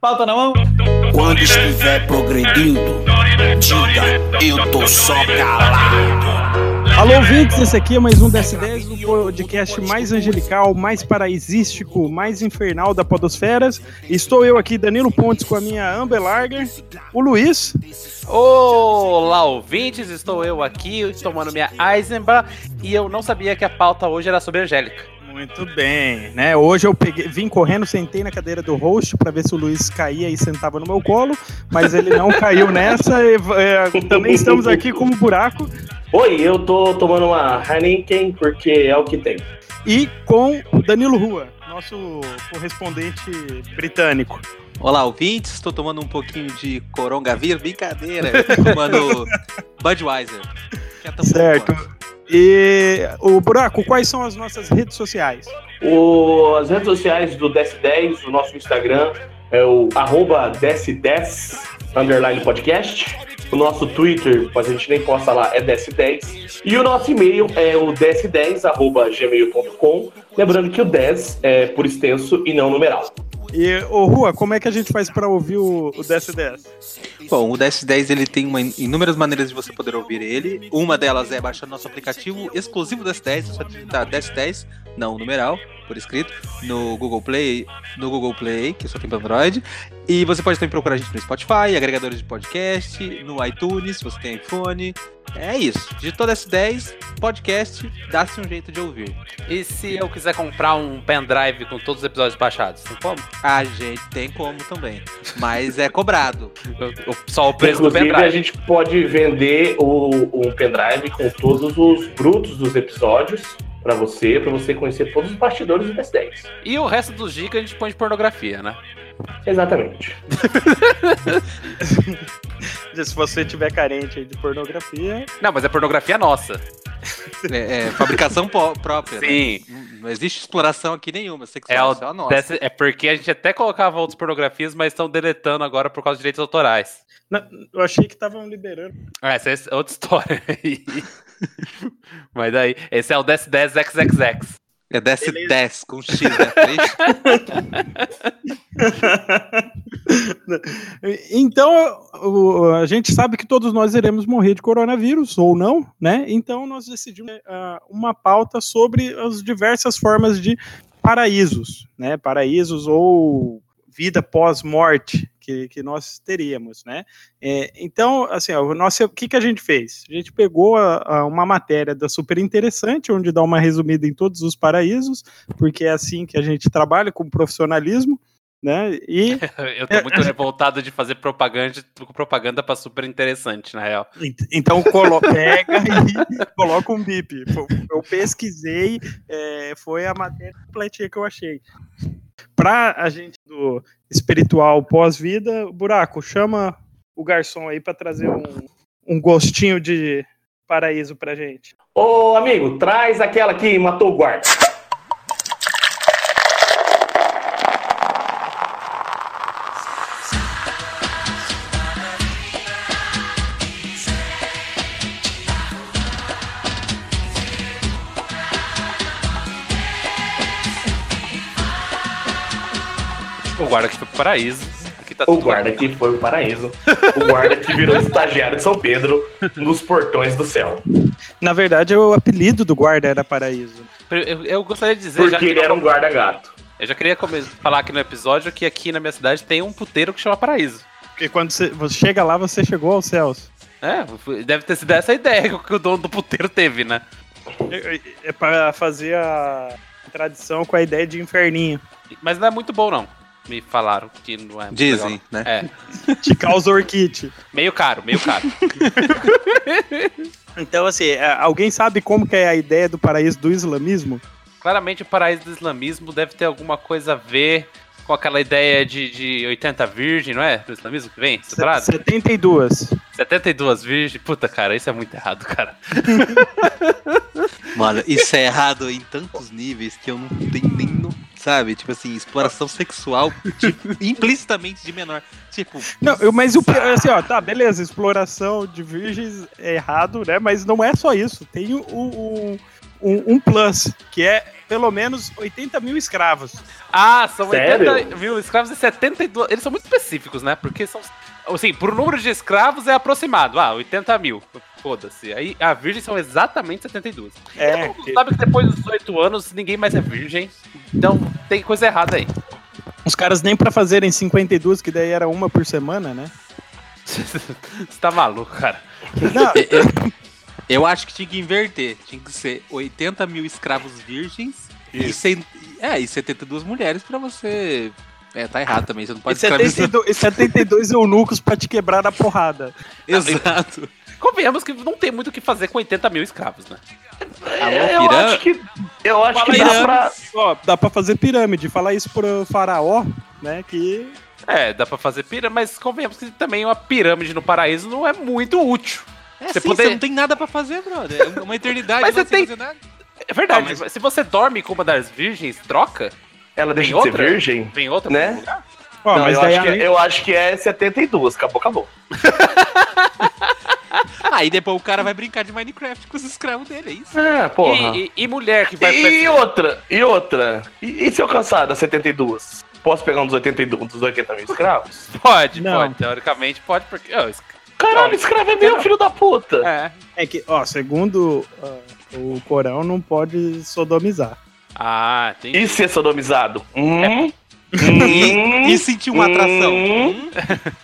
Pauta na mão. Quando estiver progredindo, diga eu tô só calado. Alô, ouvintes, esse aqui é mais um DS10, o podcast mais angelical, mais paraisístico, mais infernal da Podosferas. Estou eu aqui, Danilo Pontes, com a minha Amber Larger, o Luiz. Olá, ouvintes, estou eu aqui tomando minha Eisenbach e eu não sabia que a pauta hoje era sobre Angélica. Muito bem, né? Hoje eu peguei, vim correndo, sentei na cadeira do host para ver se o Luiz caía e sentava no meu colo, mas ele não caiu nessa. E, é, também estamos aqui com o buraco. Oi, eu tô tomando uma Heineken porque é o que tem. E com o Danilo Rua, nosso correspondente britânico. Olá, ouvintes. Estou tomando um pouquinho de Coronavir. Brincadeira. Tô tomando Budweiser. que é tão bom Certo. quanto. E o Buraco, quais são as nossas redes sociais? O- as redes sociais do DS10, o nosso Instagram é o arroba DS10 underline podcast. O nosso Twitter, mas a gente nem posta lá, é DS10. E o nosso e-mail é o ds10 arroba gmail.com. Lembrando que o 10 é por extenso e não numeral. E, ô Rua, como é que a gente faz para ouvir o, o DS10? Bom, o DS10 ele tem uma, inúmeras maneiras de você poder ouvir ele. Uma delas é baixar nosso aplicativo exclusivo do DS10, é só digitar DS10, não numeral, por escrito, no Google Play, no Google Play, que só tem para Android. E você pode também procurar a gente no Spotify, agregadores de podcast, no iTunes, se você tem iPhone. É isso. Digitou DS10, podcast, dá-se um jeito de ouvir. E se eu quiser comprar um pendrive com todos os episódios baixados, tem como? A gente tem como também, mas é cobrado. Só o preço do Inclusive, a pendrive. gente pode vender o, um pendrive com todos os brutos dos episódios para você, para você conhecer todos os bastidores do DS10. E o resto dos gigas a gente põe de pornografia, né? Exatamente. Se você tiver carente aí de pornografia. Não, mas é pornografia nossa. É, é fabricação própria. né? Sim. Não existe exploração aqui nenhuma, É, sexual, o só a nossa. é porque a gente até colocava outras pornografias, mas estão deletando agora por causa de direitos autorais. Não, eu achei que estavam liberando. Ah, Essa é outra história aí. Mas daí, esse é o DS10 XXX. É desce 10 com X na frente. Então, o- a gente sabe que todos nós iremos morrer de coronavírus, ou não, né? Então, nós decidimos ah, uma pauta sobre as diversas formas de paraísos, né? Paraísos ou vida pós-morte que, que nós teríamos, né? É, então, assim, ó, o, nosso, o que, que a gente fez? A gente pegou a- a uma matéria da Super Interessante, onde dá uma resumida em todos os paraísos, porque é assim que a gente trabalha com profissionalismo, né? E Eu tô muito revoltado de fazer propaganda, propaganda pra super interessante, na real. Ent- Então colo pega e coloca um bip. Eu pesquisei, é, foi a matéria completinha que eu achei. Pra a gente do espiritual pós-vida, buraco, chama o garçom aí pra trazer um, um gostinho de paraíso pra gente. Ô, amigo, traz aquela que matou o guarda. Guarda que foi pro paraíso. Aqui tá O tudo guarda que foi o paraíso. O guarda que virou estagiário de São Pedro nos portões do céu. Na verdade, o apelido do guarda era paraíso. Eu, eu gostaria de dizer, Porque que ele era um guarda-gato. eu já queria falar aqui no episódio que aqui na minha cidade tem um puteiro que chama Paraíso. Porque quando você, você chega lá, você chegou aos céus. É, deve ter sido essa ideia que o dono do puteiro teve, né? É, é pra fazer a tradição com a ideia de inferninho. Mas não é muito bom, não. Me falaram que não é. muito Dizem, legal. né? É, Te causa orquite. meio caro, meio caro. Então, assim, é, alguém sabe como que é a ideia do paraíso do islamismo? Claramente o paraíso do islamismo deve ter alguma coisa a ver com aquela ideia de, de 80 virgem, não é? Do islamismo que vem? Separado? 72. 72 virgens. Puta, cara, isso é muito errado, cara. Mano, isso é errado em tantos níveis que eu não tenho nem. no- Sabe? Tipo assim, exploração sexual tipo, implicitamente de menor. Tipo, Não, eu- mas o pior, assim, ó, tá, beleza, exploração de virgens é errado, né? Mas não é só isso. Tem o, o, um, um plus, que é pelo menos 80 mil escravos. Ah, são Sério? 80 mil escravos e 72. Eles são muito específicos, né? Porque são. Assim, por número de escravos é aproximado. Ah, 80 mil. Foda-se. Aí a virgem são exatamente 72. É, Todo mundo que- sabe que depois dos 18 anos ninguém mais é virgem. Então tem coisa errada aí. os caras nem pra fazerem 52, que daí era uma por semana, né? Você tá maluco, cara. Não, Eu, eu acho que tinha que inverter. Tinha que ser 80 mil escravos virgens e, cem- é, e 72 mulheres pra você. É, tá errado também. Você não e pode escravizar. 72, e 72 eunucos pra te quebrar na porrada. Exato. Convenhamos que não tem muito o que fazer com 80 mil escravos, né? É, eu Piran- acho que. Eu acho que dá pra. Ó, dá pra fazer pirâmide. Falar isso pro faraó, né? Que É, dá pra fazer pirâmide, mas convenhamos que também uma pirâmide no paraíso não é muito útil. É, Você sim, poder- você não tem nada pra fazer, brother. É uma eternidade Mas você tem- fazer nada. É verdade, Ah, mas- se você dorme com uma das virgens, troca, Ela deixa Tem de outra? ser virgem? vem outra Né? lugar. Ó, não, mas eu, acho que, eu acho que é 72. Acabou, acabou. Aí depois o cara vai brincar de Minecraft com os escravos dele, é isso. Ah, porra. E, e- e mulher que vai E, pra- outra, e outra. E, e se eu cansar das 72? Posso pegar um dos 82, dos 80 mil escravos? Pode, Não. pode. Teoricamente pode, porque. ó, es- Caralho, escravo é meu filho da puta. é. É que, ó, segundo ah, o Corão, não pode sodomizar. Ah, tem. E ser sodomizado? Hum? E, Hum? e sentir uma atração. Hum? Hum?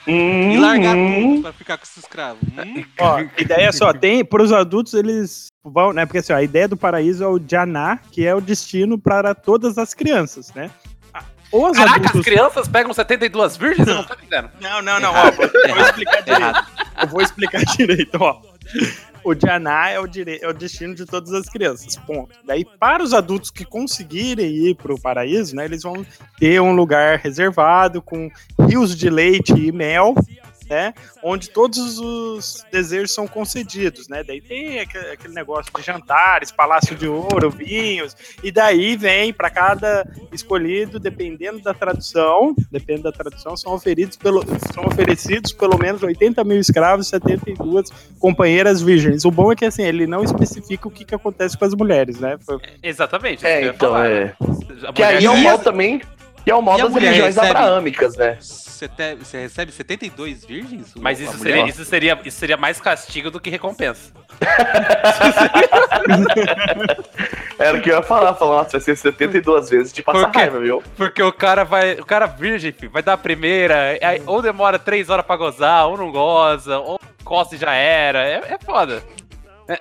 Hum? E largar Hum? tudo pra ficar com esse escravo. Hum? Ó, a ideia é só, tem, pros adultos eles vão, né, porque assim, ó, a ideia do paraíso é o Janá, que é o destino para todas as crianças, né? Ou as Caraca, adultos... as crianças pegam 72 virgens? Eu não tô entendendo. Não, não, não, ó, vou, vou explicar direito. Eu vou explicar direito, ó. É o, dire... é o destino de todas as crianças, ponto. Daí, para os adultos que conseguirem ir para o paraíso, né, eles vão ter um lugar reservado com rios de leite e mel, né, onde todos os desejos são concedidos, né. Daí tem aque- aquele negócio de jantares, palácio de ouro, vinhos, e daí vem para cada escolhido, dependendo da tradução, dependendo da tradução, são oferecidos pelo, são oferecidos pelo menos 80 mil escravos e 72 companheiras virgens. O bom é que assim, ele não especifica o que, que acontece com as mulheres, né? Foi- Exatamente. É, que eu ia então, falar. é. Que aí é o mal também. Que é o mal das mulher religiões recebe- abraâmicas, né? Você, te- você recebe 72 virgens? Mas isso seria, isso, seria, isso seria mais castigo do que recompensa. Era o que eu ia falar. Falar, nossa, vai ser 72 vezes de passar Por quê? raiva, viu? Porque o cara vai. O cara virgem, filho, vai dar a primeira, aí ou demora três horas pra gozar, ou não goza, ou costa e já era. É, é foda. É.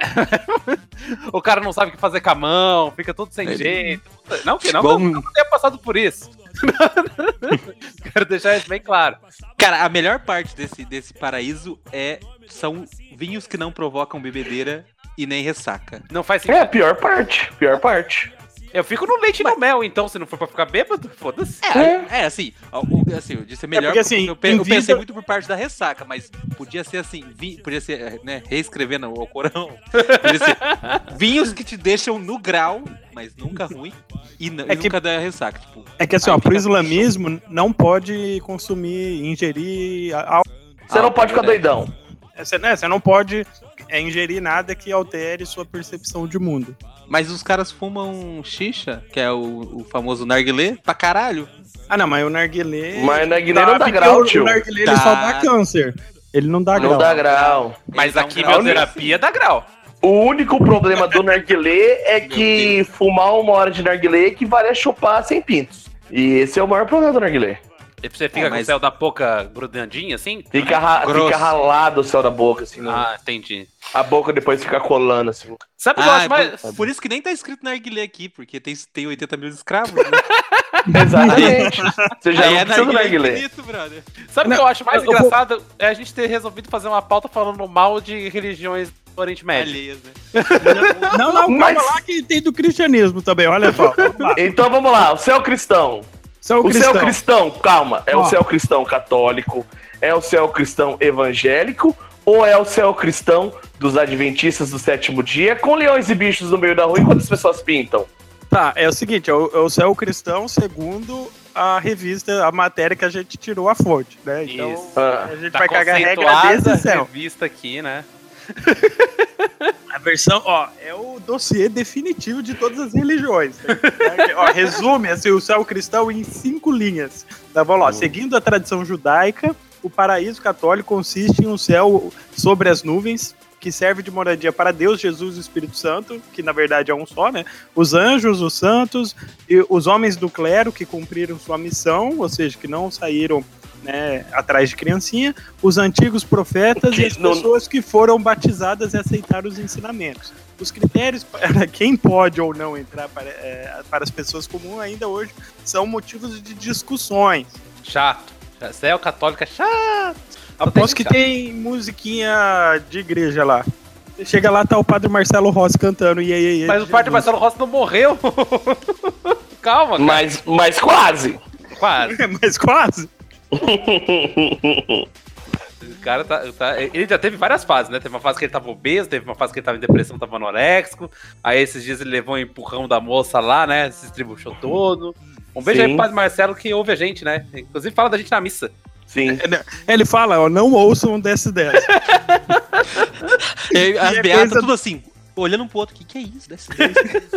o cara não sabe o que fazer com a mão, fica tudo sem Ele- jeito. Não que não, eu um- não tenha passado por isso. Quero deixar isso bem claro. Cara, a melhor parte desse, desse paraíso é são vinhos que não provocam bebedeira e nem ressaca. Não faz É, sentido. a pior parte. Pior parte. Eu fico no leite e no mel, então, se não for pra ficar bêbado, foda-se. É, é assim, o- assim, eu disse melhor porque, assim, eu, eu pensei vida- muito por parte da ressaca, mas podia ser assim, vi- podia ser, né, reescrevendo o Corão, podia ser vinhos que te deixam no grau, mas nunca ruim, e, n- É e que- nunca dá ressaca, tipo, É que assim, ó, pro islamismo não pode consumir, ingerir a-. Você Ah, não pode ficar verdade. doidão. Você, né, você não pode é, ingerir nada que altere sua percepção de mundo. Mas os caras fumam xixa, que é o, o famoso narguilé, pra caralho. Ah, não, mas o narguilé. Mas na Guiné não dá grau, o, tio. O narguilé ele Tá. só dá câncer. Ele não dá Não grau. dá grau. Mas dão a quimioterapia dá grau. O único problema do narguilé é que fumar uma hora de narguilé equivale a chupar sem pintos. E esse é o maior problema do narguilé. Você fica É, com mas- o céu da boca grudandinho assim? Fica, ra- Grosso. fica ralado o céu da boca, assim. né? Ah, entendi. A boca depois fica colando, assim. Sabe o que eu Ah, acho mais. por, por isso que nem tá escrito narguilé aqui, porque tem, tem 80 mil escravos, né? Exatamente. Você já Aí não é precisa infinito, brother. Sabe o Não, que eu acho mais eu engraçado? É a gente ter resolvido fazer uma pauta falando mal de religiões do Oriente Médio. Né? Não, não, calma Mas- lá que tem do cristianismo também, olha só. Vamos. Então vamos lá, o céu cristão. São O cristão. céu cristão, calma, é Ó. o céu cristão católico, é o céu cristão evangélico ou é o céu cristão dos adventistas do sétimo dia com leões e bichos no meio da rua enquanto as pessoas pintam? Tá, é o seguinte, é o, é o céu cristão segundo a revista, a matéria que a gente tirou a fonte, né? Então, Isso. Ah, a gente Tá vai cagar a regra desse a céu. revista aqui, né? A versão, ó, é o dossiê definitivo de todas as religiões. né? ó, resume assim, o céu cristão em cinco linhas. Tá bom, ó, seguindo a tradição judaica, o paraíso católico consiste em um céu sobre as nuvens, que serve de moradia para Deus, Jesus e o Espírito Santo, que na verdade é um só, né? Os anjos, os santos e os homens do clero que cumpriram sua missão, ou seja, que não saíram né, atrás de criancinha, os antigos profetas Que e as não- pessoas que foram batizadas e aceitaram os ensinamentos. Os critérios para quem pode ou não entrar para, é, para as pessoas comuns ainda hoje são motivos de discussões. Chato. Céu católico é chato. Aposto que chato. tem musiquinha de igreja lá. Você chega lá, tá o padre Marcelo Rossi cantando. E aí, Mas o padre Marcelo Rossi não morreu. Calma, cara. Mas, mas quase. Quase. Mas quase. O cara tá, tá- Ele já teve várias fases, né? Teve uma fase que ele tava obeso, teve uma fase que ele tava em depressão, tava anoréxico. Aí esses dias ele levou um empurrão da moça lá, né? Se estribuchou todo. Um beijo aí Sim. pro padre Marcelo que ouve a gente, né? Inclusive fala da gente na missa. Sim. Ele fala, ó, não ouçam um desse dessa. E aí, as é beatas coisa- tudo assim, olhando um pro outro, o que, que é isso? Desse, desse?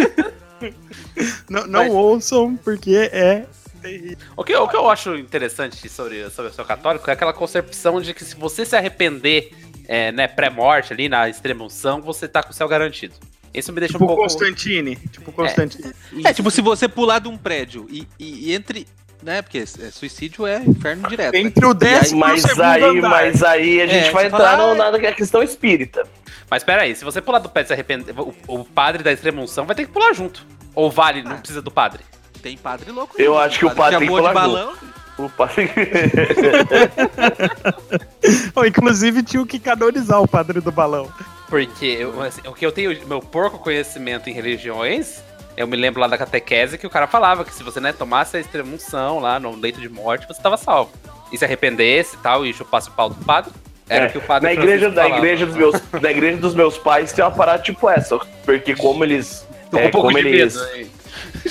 não não Mas- ouçam, porque é terrível. O que, o que eu acho interessante sobre, sobre o seu católico é aquela concepção de que se você se arrepender é, né, pré-morte ali na extrema unção, você tá com o céu garantido. Isso me deixa Tipo um pouco. Constantine. Tipo Constantine. É, tipo, se você pular de um prédio e, e- e entre. Né, porque é, suicídio é inferno direto. né? Entre o décimo Mas e o segundo aí, andar. mas aí a gente É, vai você entrar fala, no, na na questão espírita. Mas pera aí, se você pular do pé e se arrepender, o, o padre da extrema unção vai ter que pular junto. Ou vale, não precisa do padre. Tem padre louco. Eu aí, acho que o padre tem que de balão. O padre- inclusive tinha que canonizar o padre do balão. Porque eu, assim, o que eu tenho, meu porco conhecimento em religiões, eu me lembro lá da catequese que o cara falava que se você né, tomasse a extrema unção lá no leito de morte, você tava salvo. E se arrependesse e tal, e chupasse o pau do padre, era o que o padre na igreja, da igreja dos meus, na igreja dos meus pais tem uma parada tipo essa, porque como eles, é, um pouco como de eles, medo, hein?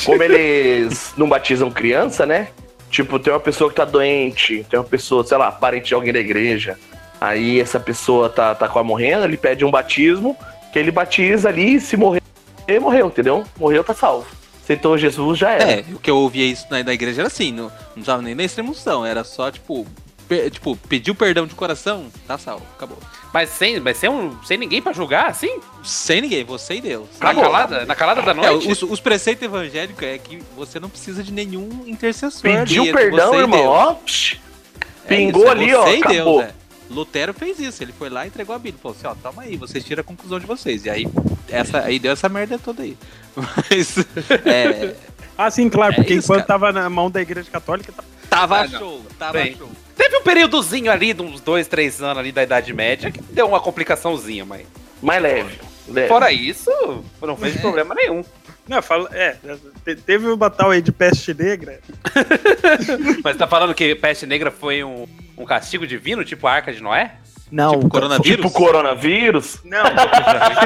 Como eles não batizam criança, né? Tipo, tem uma pessoa que tá doente, tem uma pessoa, sei lá, parente de alguém da igreja. Aí essa pessoa tá, tá quase morrendo, ele pede um batismo, que ele batiza ali, se morrer, morreu, entendeu? Morreu, tá salvo. Aceitou Jesus, já era. É, o que eu ouvia isso na, na igreja era assim, não, não precisava nem da extremoção, era só, tipo, per- tipo, pediu perdão de coração, tá salvo, acabou. Mas sem, mas sem, um, sem ninguém pra julgar, assim? Sem ninguém, você e Deus. Na Acabou. calada, na calada da É, noite? os, os preceitos evangélicos é que você não precisa de nenhum intercessor. Pediu ali entre perdão, você irmão, ó. psh, É pingou isso, é ali, você ó, e Deus, acabou. é. Lutero fez isso, ele foi lá e entregou a Bíblia. Falou assim, ó, toma aí, vocês tiram a conclusão de vocês. E aí, essa, aí deu essa merda toda aí. Mas, é, Ah, sim, claro, É porque isso, enquanto cara. tava na mão da igreja católica, tá- tava Ah, show, tava Bem. show. Teve um períodozinho ali, de uns dois, três anos ali da Idade Média, que deu uma complicaçõezinha, mas. Mais leve. leve. Fora isso, não É. vejo problema nenhum. Não, fala, é, te- teve uma tal aí de peste negra. Mas tá falando que peste negra foi um, um castigo divino, tipo a Arca de Noé? Não, Tipo, coronavírus? Tipo coronavírus. não,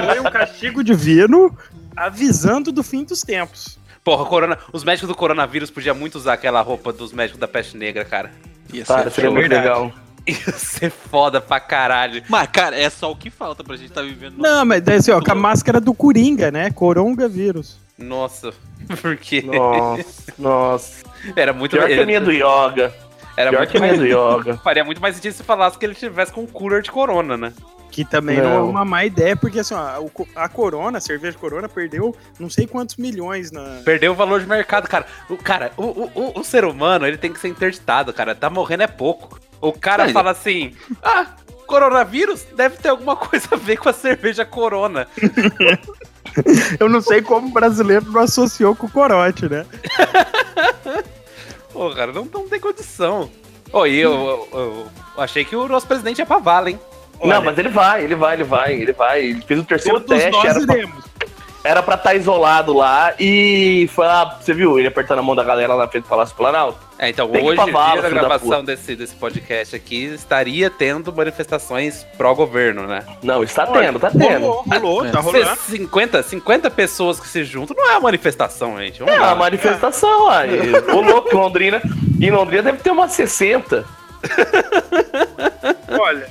foi um castigo divino avisando do fim dos tempos. Porra, corona, os médicos do coronavírus podiam muito usar aquela roupa dos médicos da peste negra, cara. Ia ser Cara, seria muito legal. Ia ser foda pra caralho. Mas, cara, é só o que falta pra gente tá vivendo. Não, mas daí assim, ó, com a máscara do Coringa, né? Coronga vírus. Nossa, porque Nossa, nossa. era muito Pior que a minha do yoga. era Pior muito que a minha mais, do yoga. Faria muito mais sentido se falasse que ele tivesse com um cooler de corona, né? Que também não, é Não. uma má ideia, porque assim, ó, a Corona, a cerveja Corona, perdeu não sei quantos milhões na. Perdeu o valor de mercado, cara. O cara, o, o, o- o ser humano, ele tem que ser interditado, cara. Tá morrendo é pouco. O cara Mas- fala assim: "Ah, coronavírus deve ter alguma coisa a ver com a cerveja Corona". Eu não sei como o brasileiro não associou com o corote, né? Pô, cara, não, não tem condição. Ô, e eu, eu- eu- eu achei que o nosso presidente ia pra vala, hein? Não, mas ele vai, ele vai, ele vai, ele vai. Ele fez o terceiro Todos teste, nós era pra, iremos. era pra estar isolado lá e foi lá, você viu, ele apertando a mão da galera lá na frente do Palácio Planalto? É, então Tem que hoje, pra vala, dia da filho da gravação desse, desse podcast aqui, estaria tendo manifestações pró-governo, né? Não, está Olha, tendo, tá tendo. Rolou, rolou, É. tá rolando. 50, 50 pessoas que se juntam não é uma manifestação, gente. É Vamos uma lá. manifestação, aí. O louco, em Londrina. Em Londrina deve ter umas 60. Olha,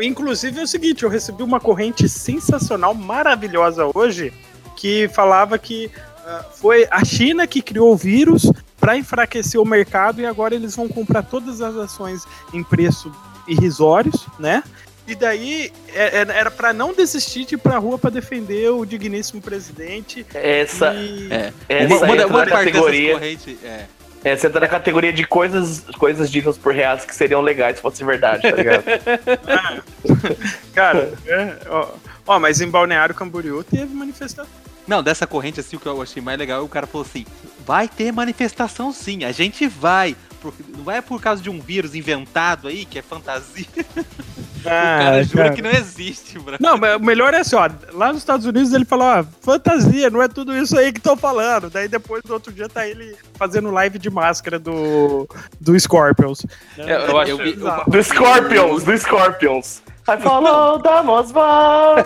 Inclusive é o seguinte, eu recebi uma corrente sensacional, maravilhosa hoje, que falava que uh, foi a China que criou o vírus para enfraquecer o mercado e agora eles vão comprar todas as ações em preço irrisórios, né? E daí é, é, era para não desistir de ir pra rua para defender o digníssimo presidente. Essa, e... É. essa uma, uma, uma parte categoria. dessas correntes. É. Essa entra na categoria de coisas, coisas ditas por reais que seriam legais se fosse verdade, tá ligado? Cara, é, ó, ó, mas em Balneário Camboriú teve manifestação. Não, dessa corrente, assim, o que eu achei mais legal, o cara falou assim: vai ter manifestação sim, a gente vai. Porque Não é por causa de um vírus inventado aí, que é fantasia. o cara jura que não existe, bro. Não, mas o melhor é assim, ó. Lá nos Estados Unidos ele falou, ó, fantasia, não é tudo isso aí que estão falando. Daí depois, no outro dia, tá ele fazendo live de máscara do, do Scorpions. Eu- eu acho- eu vi- bizarro. Do Scorpions, do Scorpions. I follow the Mosval.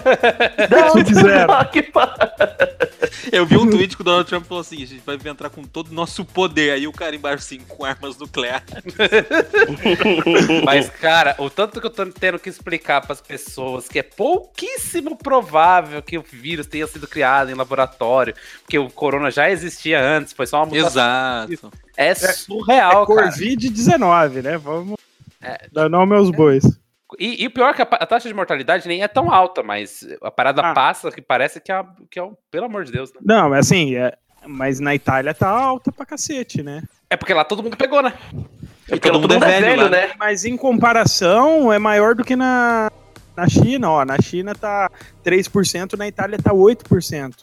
Eu vi um tweet que o Donald Trump falou assim: a gente vai entrar com todo o nosso poder. Aí o cara embaixo assim, com armas nucleares. Mas, cara, o tanto que eu tô tendo que explicar pras pessoas que é pouquíssimo provável que o vírus tenha sido criado em laboratório, porque o corona já existia antes, foi só uma mutação. Exato. É surreal, é cara. Covid-19, né? Vamos É. dar nome aos bois. E, e o pior é que a, a taxa de mortalidade nem é tão alta, mas a parada Ah. passa que parece que é, que é um, pelo amor de Deus, né? Não, mas assim, é- mas na Itália tá alta pra cacete, né? É porque lá todo mundo pegou, né? E todo mundo é velho, lá, né? Mas em comparação, é maior do que na, na China, ó. Na China tá 3%, na Itália tá 8%.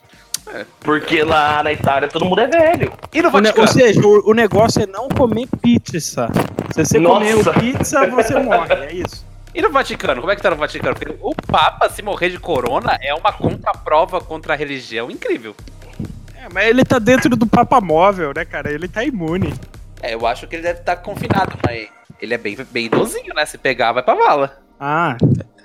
Porque lá na Itália todo mundo é velho. E no Vaticano? ou seja, o, o negócio é não comer pizza. Se você Nossa. comer pizza, você morre. É isso. E no Vaticano? Como é que tá no Vaticano? Porque o Papa, se morrer de corona, é uma contraprova contra a religião incrível. É, mas ele tá dentro do Papa Móvel, né, cara? Ele tá imune. É, eu acho que ele deve estar confinado, mas ele é bem, bem idosinho, né? Se pegar, vai pra vala. Ah,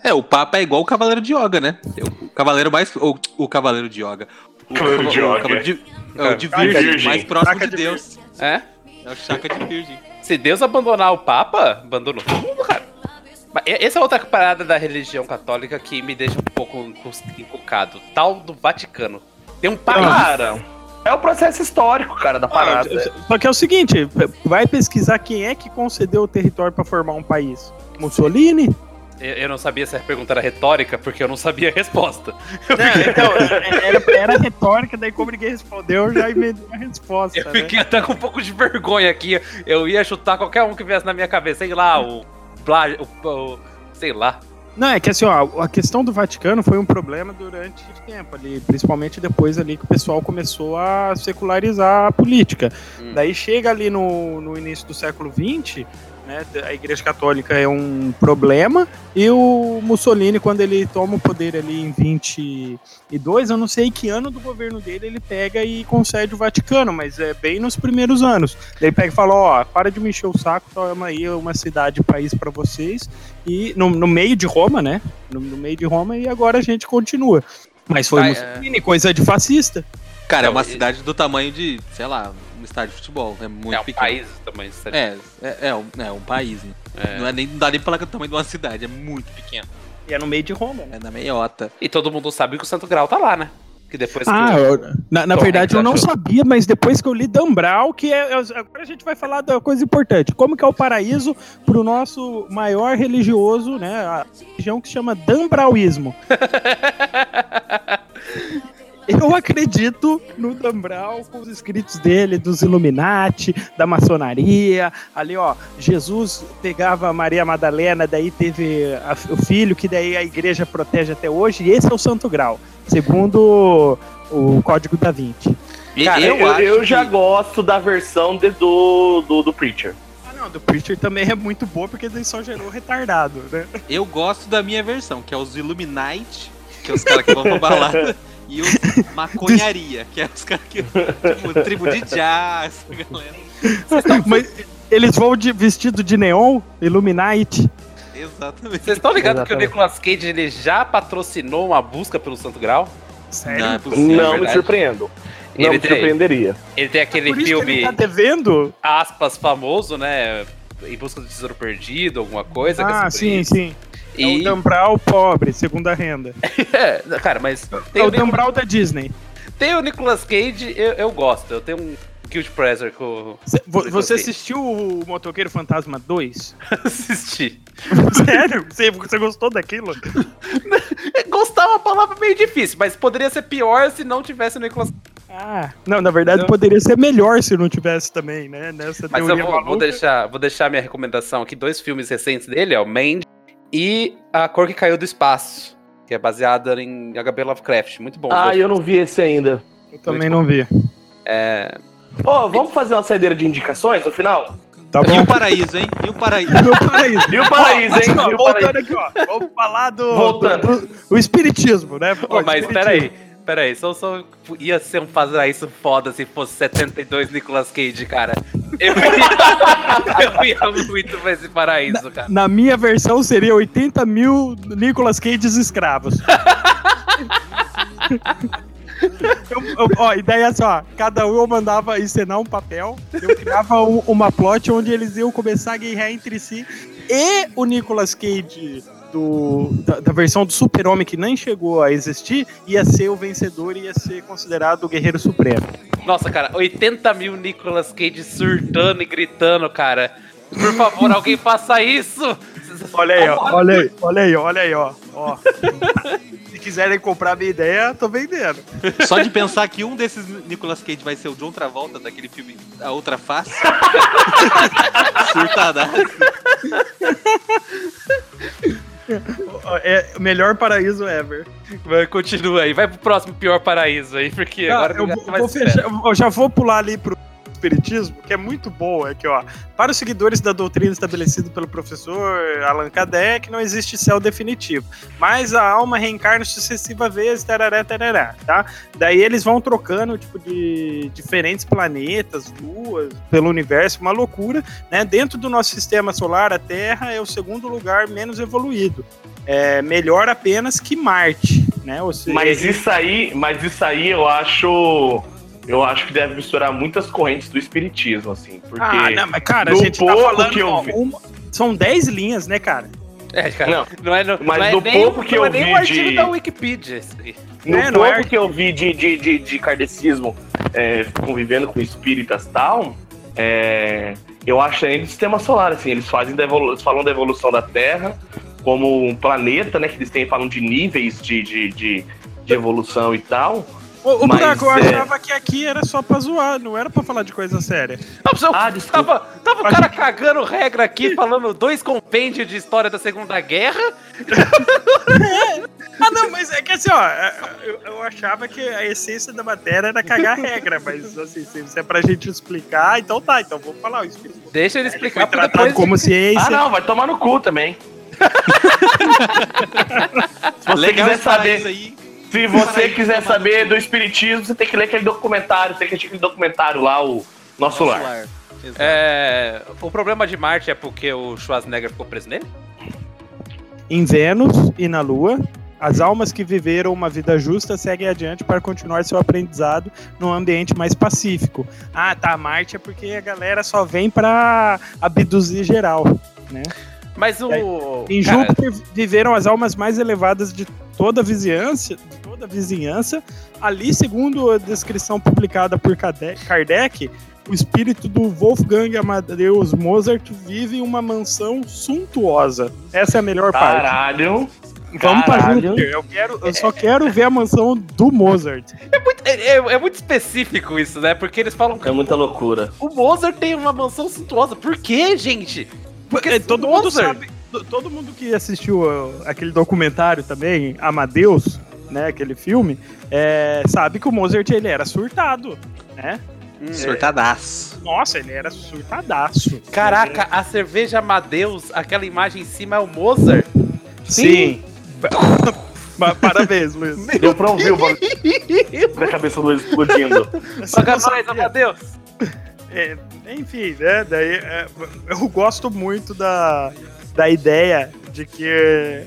É, o Papa é igual o Cavaleiro de Yoga, né? O Cavaleiro mais. Ou o Cavaleiro de Yoga. O Cavaleiro de o Yoga. Cavaleiro de, é, o de Chaka Virgem, Virgem. mais próximo de de Deus. É? É o Chaka de Virgem. Se Deus abandonar o Papa, abandona todo mundo, cara. Essa é outra parada da religião católica que me deixa um pouco encucado. Tal do Vaticano. Tem um país. Cara, é o processo histórico, cara, da parada. só que é o seguinte, vai pesquisar quem é que concedeu o território pra formar um país. Mussolini? Eu, eu não sabia se a pergunta era retórica, porque eu não sabia a resposta. Não, então, era, era retórica, daí como ninguém respondeu, eu já emendei a resposta, Eu né? fiquei até com um pouco de vergonha aqui. Eu ia chutar qualquer um que viesse na minha cabeça. Sei lá, o. Plágio. O, o- sei lá. Não, é que assim, ó, a questão do Vaticano foi um problema durante tempo ali, principalmente depois ali que o pessoal começou a secularizar a política. Hum. Daí chega ali no, no início do século XX, né, a Igreja Católica é um problema, e o Mussolini, quando ele toma o poder ali em 22, eu não sei que ano do governo dele ele pega e concede o Vaticano, mas é bem nos primeiros anos. Daí pega e fala, ó, para de me encher o saco, toma aí uma cidade, país para vocês, e no, no meio de Roma, né? No, no meio de Roma, e agora a gente continua. Mas foi Ah, é. Mussolini, coisa de fascista. Cara, é uma cidade do tamanho de, sei lá, um estádio de futebol. É muito é um pequeno. país também. É, é, é, um, é um país, né? É. Não, é nem, não dá nem pra falar que é o tamanho de uma cidade, é muito pequeno. E é no meio de Roma, né? É na meiota. E todo mundo sabe que o Santo Grau tá lá, né? Que depois que. Ah, o- eu- na, na verdade eu não achou. sabia, mas depois que eu li Dan Brown, que é, é- agora a gente vai falar da coisa importante, como que é o paraíso pro nosso maior religioso, né, a religião que se chama Dan Brownismo. Eu acredito no Dan Brown com os escritos dele, dos Illuminati, da maçonaria. Ali, ó, Jesus pegava Maria Madalena, daí teve a- o filho, que daí a igreja protege até hoje, e esse é o Santo Grau, segundo o Código da Vinci. E Cara, eu, acho eu já que- gosto da versão de- do, do, do Preacher. Ah, não, do Preacher também é muito boa, porque daí só gerou retardado, né? Eu gosto da minha versão, que é os Illuminati, que é os caras que vão pra balada, e os Maconharia, que é os caras que. Tipo, tribo de jazz, galera. Mas eles vão de vestido de neon, Illuminati. Exatamente. Vocês estão ligados que o. Nicolas Cage ele já patrocinou uma busca pelo Santo Grau? Sério? Não é possível. não me surpreendo. Não Ele me tem- surpreenderia. Ele tem aquele Por isso que filme, ele tá devendo? aspas, famoso, né? Em busca do tesouro perdido, alguma coisa. que é Ah, sim, isso. sim. É o E. Dan Brown pobre, segunda renda. É, cara, mas. Tem É o, o Brown da Disney. tem o Nicolas Cage, eu, eu gosto. Eu tenho um Guild Pleasure eu Cê- Você assistiu o Motoqueiro Fantasma 2? assisti. Sério? Você, você gostou daquilo? É, Gostar é uma palavra meio difícil, mas poderia ser pior se não tivesse o Nicolas Ah, não, na verdade poderia ser melhor se não tivesse também, né? Nessa Mas eu vou, vou deixar, vou deixar minha recomendação aqui, dois filmes recentes dele, ó, Mandy e A Cor que Caiu do Espaço, que é baseada em H.P. Lovecraft. Muito bom. Ah, eu não vi esse ainda. Eu também não vi. É, Ó, vamos fazer uma saideira de indicações no final? Tá E bom? o paraíso, hein? E o paraíso. Meu paraíso. E o paraíso, hein? Ó, E o voltando paraíso. aqui, ó. Vamos falar do, Voltando. do- do- o espiritismo, né? Ô, Ó, mas espiritismo. peraí, peraí, só, só ia ser um fazer isso foda se fosse 72 Nicolas Cage, cara. Eu ia, eu ia muito pra esse paraíso, cara. Na minha versão seria 80 mil Nicolas Cages escravos. Eu- eu- ó, a ideia é assim, ó, cada um eu mandava encenar um papel, eu criava um- uma plot onde eles iam começar a guerrear entre si, e o Nicolas Cage do, da, da versão do super-homem que nem chegou a existir, ia ser o vencedor e ia ser considerado o guerreiro supremo. Nossa, cara, 80 mil Nicolas Cage surtando e gritando, cara. Por favor, alguém faça isso! Olha aí, ó, olha aí, olha aí, olha aí, ó. ó. Se quiserem comprar minha ideia, tô vendendo. Só de pensar que um desses Nicolas Cage vai ser o John Travolta daquele filme A Outra Face. Surtada. É o melhor paraíso ever. Vai, continua aí, vai pro próximo pior paraíso aí, porque Ah, agora eu, já vou, tá mais vou fechar, eu já vou pular ali pro espiritismo, que é muito bom, é que ó, para os seguidores da doutrina estabelecida pelo professor Allan Kardec, não existe céu definitivo, mas a alma reencarna sucessiva vezes, tarará, tarará, tá? Daí eles vão trocando, tipo, de diferentes planetas, luas, pelo universo, uma loucura, né? Dentro do nosso sistema solar, a Terra é o segundo lugar menos evoluído. É melhor apenas que Marte, né? Seja, Mas isso aí, mas isso aí eu acho. Eu acho que deve misturar muitas correntes do espiritismo, assim. Porque. Ah, não, mas cara, a gente tá pouco falando. que eu ó, vi- uma- são 10 linhas, né, cara? É, cara, Não, não, é, não, mas não é do nem, pouco que não eu é nem vi o artigo de- da Wikipedia. isso aí. No É, não é pouco que eu vi de, de, de, de kardecismo é, convivendo com espíritas e tal, é, eu acho ainda do sistema solar, assim, eles fazem da evolu- eles falam da evolução da Terra como um planeta, né? Que eles têm, falam de níveis de, de, de, de evolução e tal. O, o Mas, buraco, eu é- achava que aqui era só pra zoar, não era pra falar de coisa séria. Não, Ah, tava, tava o cara cagando regra aqui, falando dois compêndios de história da Segunda Guerra. Ah, não, mas é que assim, ó, eu, eu achava que a essência da matéria era cagar regra, mas assim, se se é pra gente explicar, então tá, então vou falar o espiritismo. Deixa ele explicar pra tratado depois. como ciência. Ah, não, vai tomar no cu também. Se você Legal quiser saber, aí. Se você quiser saber do espiritismo, você tem que ler aquele documentário, tem que assistir aquele documentário lá, o Nosso Lar. Lar. Exato. É, o problema de Marte é porque o Schwarzenegger ficou preso nele? Em Vênus e na Lua, as almas que viveram uma vida justa seguem adiante para continuar seu aprendizado num ambiente mais pacífico. Ah, tá, Marte é porque a galera só vem pra abduzir geral. Mas o. Em cara, Júpiter viveram as almas mais elevadas de toda a vizinhança, de toda a vizinhança. Ali, segundo a descrição publicada por Kardec, o espírito do Wolfgang Amadeus Mozart vive em uma mansão suntuosa. Essa é a melhor parte. Caralho. Vamos pra caralho. Júpiter. Eu, quero, eu só quero ver a mansão do Mozart. é, é- é muito específico isso, né? Porque eles falam que É muita loucura. o Mozart tem uma mansão suntuosa. Por quê, gente? Porque É, todo mundo sabe. to- Todo mundo que assistiu uh, aquele documentário também, Amadeus, né, aquele filme, é, sabe que o Mozart ele era surtado, né? Hum. Surtadaço. Nossa, ele era surtadaço. Caraca, a cerveja Amadeus, aquela imagem em cima é o Mozart. Sim. Ma- Parabéns, Luiz. Deu pra ouvir o barulho da cabeça do Luiz explodindo. Paga sabia. Amadeus. É, enfim, né? Daí, é, eu gosto muito da, da ideia de que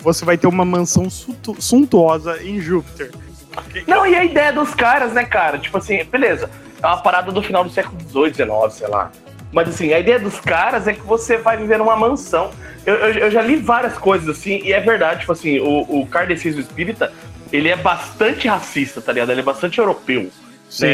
você vai ter uma mansão suntu- suntuosa em Júpiter. Não, e a ideia dos caras, né, cara? Tipo assim, beleza. É uma parada do final do século XVIII, XIX, sei lá. Mas assim, a ideia dos caras é que você vai viver numa mansão. Eu, eu, eu já li várias coisas assim, e é verdade, tipo assim, o, o kardecismo espírita, ele é bastante racista, tá ligado? Ele é bastante europeu,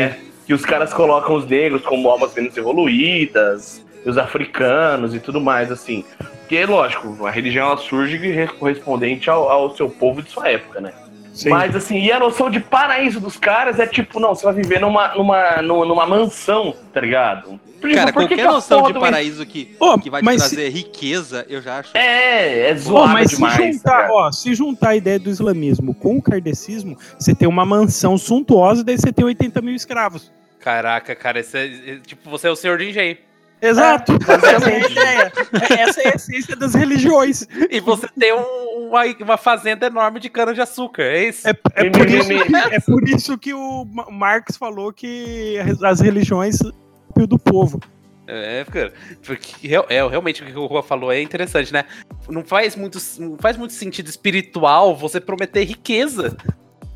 né? Que os caras colocam os negros como almas menos evoluídas, os africanos e tudo mais, assim. Porque, lógico, a religião ela surge correspondente ao, ao seu povo de sua época, né? Sim. Mas assim, e a noção de paraíso dos caras é tipo, não, você vai viver numa, numa, numa, numa mansão, tá ligado? Tipo, Cara, por que qualquer que a noção de paraíso que, Ô, que vai te mas trazer riqueza, eu já acho. É, é zoado mas se demais. tá juntar, ligado? ó, se juntar a ideia do islamismo com o kardecismo, você tem uma mansão suntuosa, daí você tem 80 mil escravos. Caraca, cara, esse é, é- tipo, você é o senhor de engenho. Exato. essa é a basicamente. ideia. É- Essa é a essência das religiões. E você tem um- uma, uma fazenda enorme de cana-de-açúcar, é isso? É, é por isso, é por isso que o Ma- Marx falou que as religiões são o do povo. É, cara, porque é, realmente o que o Rua falou é interessante, né? Não faz muito, não faz muito sentido espiritual você prometer riqueza.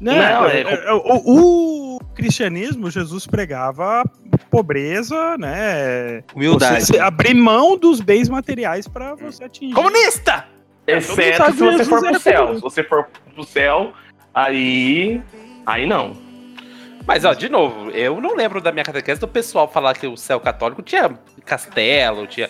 Não, Não, é- é- é- o, o cristianismo, Jesus pregava pobreza, né? Humildade. Você abrir mão dos bens materiais para você atingir. Comunista! Exceto sabe se você Jesus for era pro céu. comunista. Se você for pro céu, aí. Aí não. Mas, ó, de novo, eu não lembro da minha catequese do pessoal falar que o céu católico tinha castelo, tinha.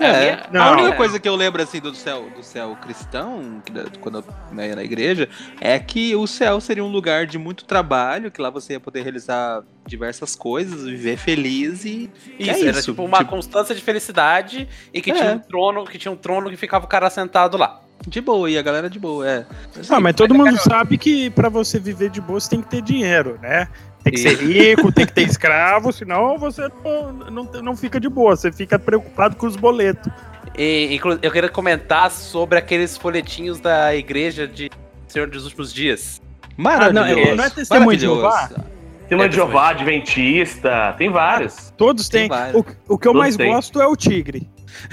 É, minha- Não, a única é. coisa que eu lembro assim do céu, do céu cristão, quando eu né, ia na igreja, é que o céu seria um lugar de muito trabalho, que lá você ia poder realizar diversas coisas, viver feliz e Isso, é era isso, tipo uma tipo- constância de felicidade e que É. tinha um trono, que tinha um trono que ficava o cara sentado lá. de boa, e a galera de boa, é. Assim, Ah, mas todo mundo sabe que para você viver de boa você tem que ter dinheiro, né? Tem que ser rico, tem que ter escravo, senão você não, não, não fica de boa, você fica preocupado com os boletos. E, eu queria comentar sobre aqueles folhetinhos da igreja de Senhor dos Últimos Dias. Maravilhoso. Ah, não, é- não é testemunho de maravilhoso. Tem uma É, de Jeová, Adventista, tem vários. Todos Tem têm. O, o que eu Todos mais têm. gosto é o tigre.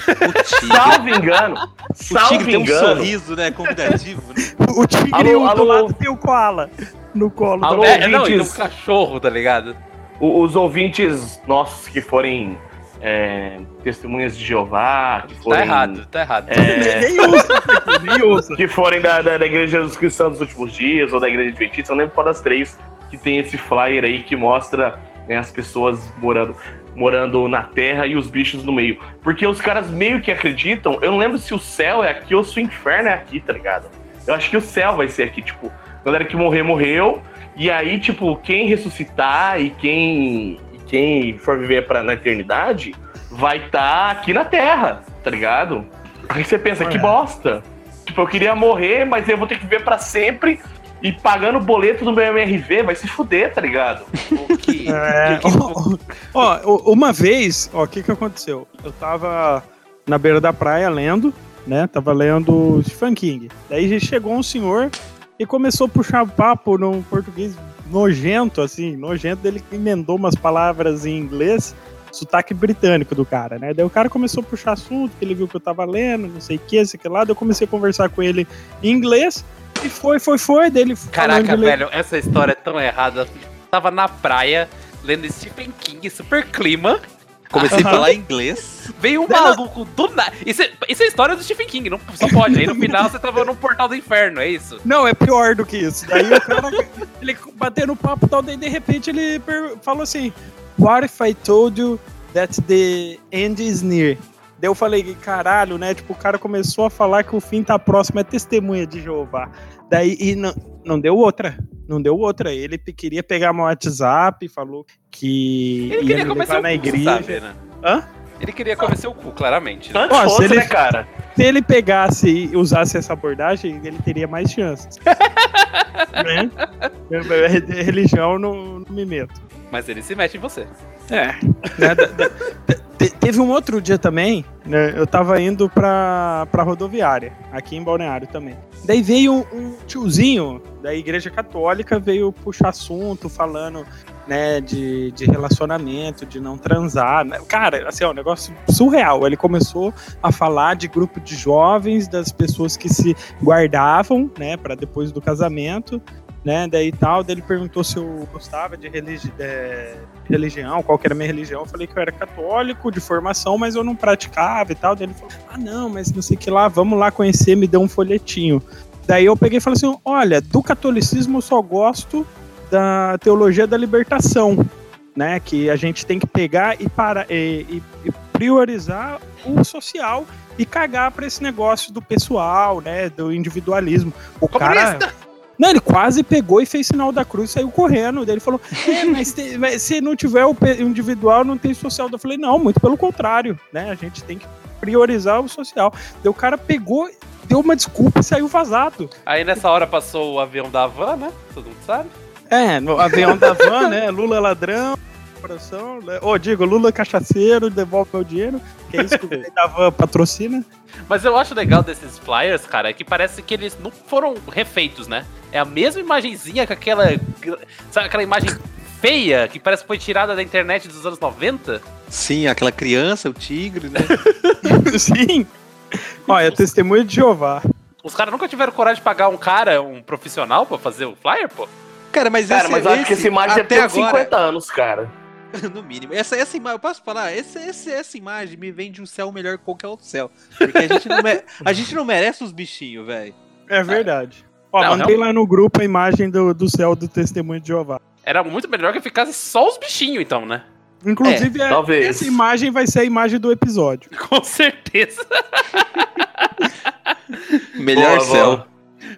O tigre, Salvo engano. o Salvo tigre tem um engano. sorriso, né, convidativo, né? O tigre Alô, e o do alô. lado tem o koala no colo. Alô, também. É, não, e um ouvintes. cachorro, tá ligado? O- Os ouvintes nossos que forem é, testemunhas de Jeová, que forem. Tá errado, tá errado. é, Nem ouça nem ouça. que forem da, da, da Igreja dos Cristãos dos Últimos Dias ou da Igreja Adventista, eu lembro qual das três que tem esse flyer aí que mostra né, as pessoas morando, morando na Terra e os bichos no meio. Porque os caras meio que acreditam, eu não lembro se o céu é aqui ou se o inferno é aqui, tá ligado? Eu acho que o céu vai ser aqui, tipo, galera que morrer, morreu, e aí, tipo, quem ressuscitar e quem, e quem for viver pra, na eternidade vai estar aqui na Terra, tá ligado? Aí você pensa, que É. bosta. Tipo, eu queria morrer, mas eu vou ter que viver pra sempre e pagando o boleto do meu MRV, vai se fuder, tá ligado? Que- É, ó, uma vez, ó, o que que aconteceu? Eu tava na beira da praia lendo, né? Tava lendo Stephen King. Daí chegou um senhor e começou a puxar papo num português nojento, assim, nojento. Ele emendou umas palavras em inglês, sotaque britânico do cara, né? Daí o cara começou a puxar assunto, que ele viu que eu tava lendo, não sei o que, sei que lá. Daí eu comecei a conversar com ele em inglês. E foi, foi, foi. Daí ele Caraca, velho, essa história é tão errada. Tava na praia, lendo Stephen King, super clima. Comecei a falar inglês. Veio um maluco do nada. Isso, é- isso é história do Stephen King, não só pode. Aí no final você tava num portal do inferno, é isso? Não, é pior do que isso. Daí o cara, ele bateu no papo e tal, daí de repente ele per- falou assim: What if I told you that the end is near? Daí eu falei, caralho, né? Tipo, o cara começou a falar que o fim tá próximo, é testemunha de Jeová. Daí, e não, não deu outra. Não deu outra. Ele queria pegar meu WhatsApp, falou que Ele ia queria seu na cu, igreja. sabe, né? Hã? Ele queria comer seu cu, claramente. né? Ó, se ele- né, cara? Se ele pegasse e usasse essa abordagem, ele teria mais chances. né? Religião não, não me meto. Mas ele se mete em você. É. né, da- da- te- teve um outro dia também, né? Eu tava indo pra, pra rodoviária, aqui em Balneário também. Daí veio um, tiozinho da igreja católica, veio puxar assunto, falando, né, de, de relacionamento, de não transar. né? Cara, assim, é um negócio surreal. Ele começou a falar de grupo de jovens, das pessoas que se guardavam, né, para depois do casamento. Né? Daí tal, daí ele perguntou se eu gostava de religi é, religião, qual que era a minha religião. Eu falei que eu era católico de formação, mas eu não praticava e tal. Daí ele falou: ah, não, mas não sei que lá, vamos lá conhecer, me deu um folhetinho. Daí eu peguei e falei assim: olha, do catolicismo eu só gosto da teologia da libertação, né? Que a gente tem que pegar e, para, e, e priorizar o social e cagar para esse negócio do pessoal, né? Do individualismo. O Comunista! cara. Não, ele quase pegou e fez sinal da cruz e saiu correndo. Daí ele falou: É, mas te- mas se não tiver o individual, não tem social. Eu falei: Não, muito pelo contrário, né? A gente tem que priorizar o social. Daí o cara pegou, deu uma desculpa e saiu vazado. Aí nessa hora passou o avião da van, né? Todo mundo sabe. É, no avião da van, né? Lula ladrão, coração. né? Ô, digo, Lula cachaceiro, devolve meu dinheiro. Que é isso que o velho da van patrocina. Mas eu acho legal desses flyers, cara, é que parece que eles não foram refeitos, né? É a mesma imagenzinha com aquela. Sabe aquela imagem feia que parece que foi tirada da internet dos anos 90? Sim, aquela criança, o tigre, né? Sim. Olha, testemunho de Jeová. Os caras nunca tiveram coragem de pagar um cara, um profissional, pra fazer o flyer, pô? Cara, mas Cara, esse, mas eu acho que essa imagem deve até ter agora, 50 anos, cara. no mínimo. Essa, essa imagem, eu posso falar? Essa, essa, essa imagem me vem de um céu melhor que qualquer outro céu. Porque a gente não, mere- a gente não merece os bichinhos, velho. É verdade. Ó, Não, mandei lá no grupo a imagem do, do céu do testemunho de Jeová. Era muito melhor que ficasse só os bichinhos, então, né? Inclusive, é- talvez. essa imagem vai ser a imagem do episódio. Com certeza. Melhor Boa, céu. boa.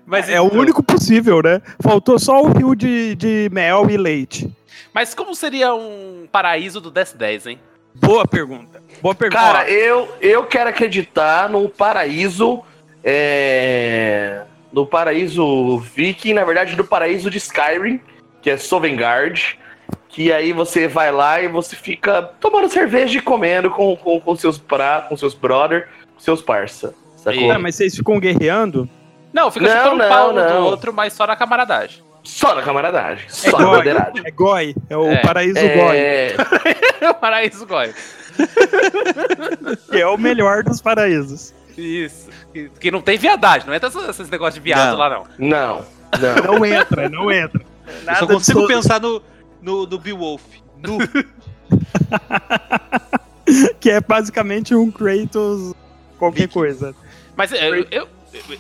Mas, é o então- único possível, né? Faltou só o rio de, de mel e leite. Mas como seria um paraíso do 1010, hein? Boa pergunta. Boa pergunta. Cara, eu, eu quero acreditar no paraíso. É, no paraíso viking, na verdade, no paraíso de Skyrim, que é Sovngarde. Que aí você vai lá e você fica tomando cerveja e comendo com, com, com seus pra, com seus brother, com seus parça. Sacou? Ah, mas vocês ficam guerreando? Não, fica Não, chutando não, o pau um não. do outro, mas só na camaradagem. Só na camaradagem. É Só na goi. bandeiragem. É goi. É o É. paraíso goi. É, É o paraíso goi. Que é o melhor dos paraísos. Isso. Que, que não tem viadagem, não entra esses, negócios de viado Não. lá, não. não, não. Não entra, não entra. Eu Nada só de consigo pensar no, no, no Beowulf. No, Que é basicamente um Kratos qualquer coisa. Mas é, eu, eu,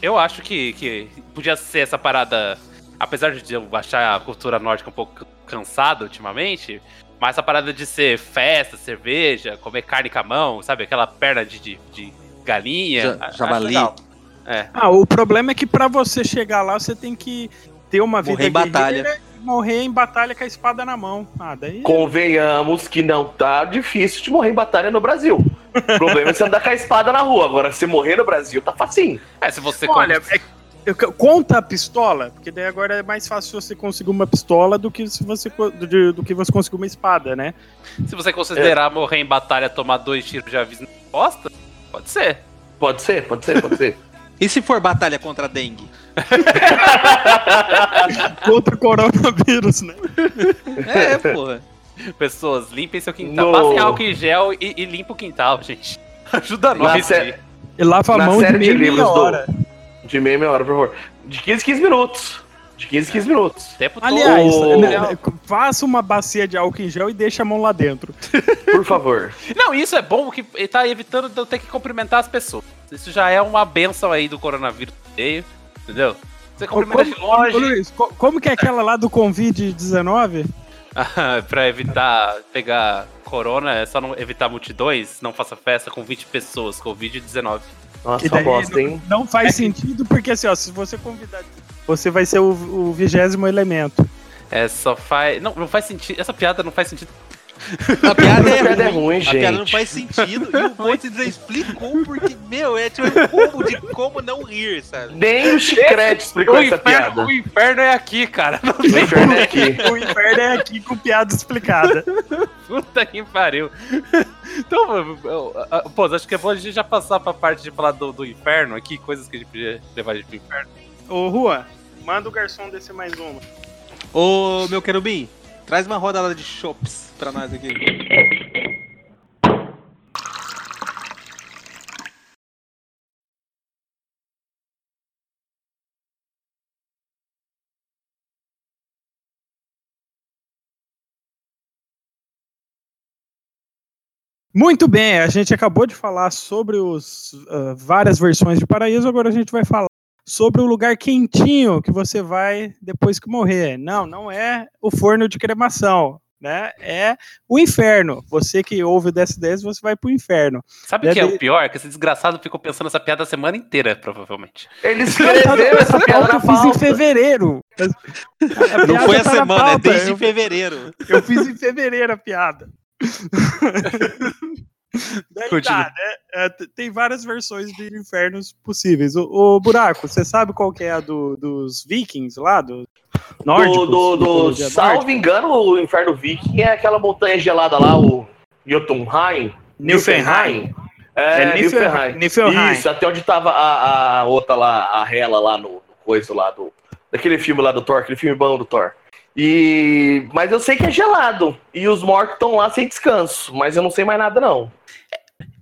eu acho que, que podia ser essa parada. Apesar de eu achar a cultura nórdica um pouco cansada ultimamente, mas essa parada de ser festa, cerveja, comer carne com a mão, sabe? Aquela perna de, de, de galinha. Ja- a- javali. É. Ah, o problema é que pra você chegar lá, você tem que ter uma vida Morrer em batalha. morrer em batalha com a espada na mão. Ah, daí... Convenhamos que não tá difícil de morrer em batalha no Brasil. O problema é você andar com a espada na rua. Agora, se morrer no Brasil, tá facinho. É, se você Olha, come- é- eu- conta a pistola, porque daí agora é mais fácil você conseguir uma pistola do que se você do, do que você conseguir uma espada, né? se você considerar morrer em batalha tomar dois tiros de aviso na costa, pode ser. Pode ser, pode ser, pode ser. e se for batalha contra a dengue? Contra o coronavírus, né? É, porra. Pessoas, limpem seu quintal. No- Passem álcool em gel e, e limpa o quintal, gente. Ajuda Na nós. sé- aí. E lava a Na mão de de livros do- hora. De meia, meia hora, por favor. De 15 15 minutos. De 15 15 minutos. Tempo Aliás, Ô, né, né, faça uma bacia de álcool em gel e deixa a mão lá dentro. Por favor. Não, isso é bom que ele tá evitando de eu ter que cumprimentar as pessoas. Isso já é uma benção aí do coronavírus meio, entendeu? Você cumprimenta de Ô, longe Luiz, co- como que é aquela lá do Covid-19? pra evitar pegar corona, é só não evitar multidões, não faça festa com 20 pessoas, Covid-19. Nossa, daí bosta, hein? não, não faz sentido, porque assim, ó, se você convidar, você vai ser o o vigésimo elemento. É, só faz. Não, não faz sentido. Essa piada não faz sentido. A piada é, A piada é ruim, ruim, A piada não gente. faz sentido. E o Pontes já explicou porque, meu, é tipo um combo de como não rir, sabe? Nem o Chicrete explicou O essa inferno, piada. o inferno é aqui, cara. Não O inferno é aqui. O inferno é aqui com piada explicada. Puta que pariu. Então, pô, acho que é bom a gente já passar pra parte de falar do, do inferno aqui, coisas que a gente podia levar a gente pro inferno. Ô, Rua, manda o garçom descer mais uma. Ô, meu querubim, Traz uma rodada de chops pra nós aqui. Muito bem, a gente acabou de falar sobre os uh, várias versões de Paraíso, agora a gente vai falar sobre o lugar quentinho que você vai depois que morrer. Não, não é o forno de cremação, né? É o inferno. Você que ouve o DS10, você vai pro inferno. Sabe o que é o pior? Que esse desgraçado ficou pensando nessa piada a semana inteira, provavelmente. Ele escreveu essa piada eu na fiz em fevereiro. A Não foi a tá na semana, é desde Eu- fevereiro. Eu fiz em fevereiro a piada. Daí tá, né? É, tem várias versões de infernos possíveis. O, o Buraco, você sabe qual que é a do- dos vikings lá? Do, nórdicos, do, do, do mitologia salvo nórdica? engano, o Inferno Viking é aquela montanha gelada lá, o Jotunheim. Niflheim. É, É Niflheim. Niflheim. Isso, até onde tava a, a outra lá, a Hela lá no, no coisa lá do. Daquele filme lá do Thor, aquele filme bom do Thor. E. Mas eu sei que é gelado. E os mortos estão lá sem descanso. Mas eu não sei mais nada, não.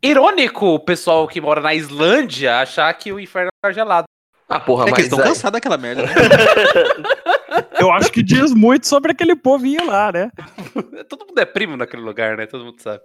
Irônico o pessoal que mora na Islândia achar que o inferno é gelado. Ah, porra, É que mas. eles estão aí- cansados daquela merda, né? Eu acho que diz muito sobre aquele povinho lá, né? Todo mundo é primo naquele lugar, né? Todo mundo sabe.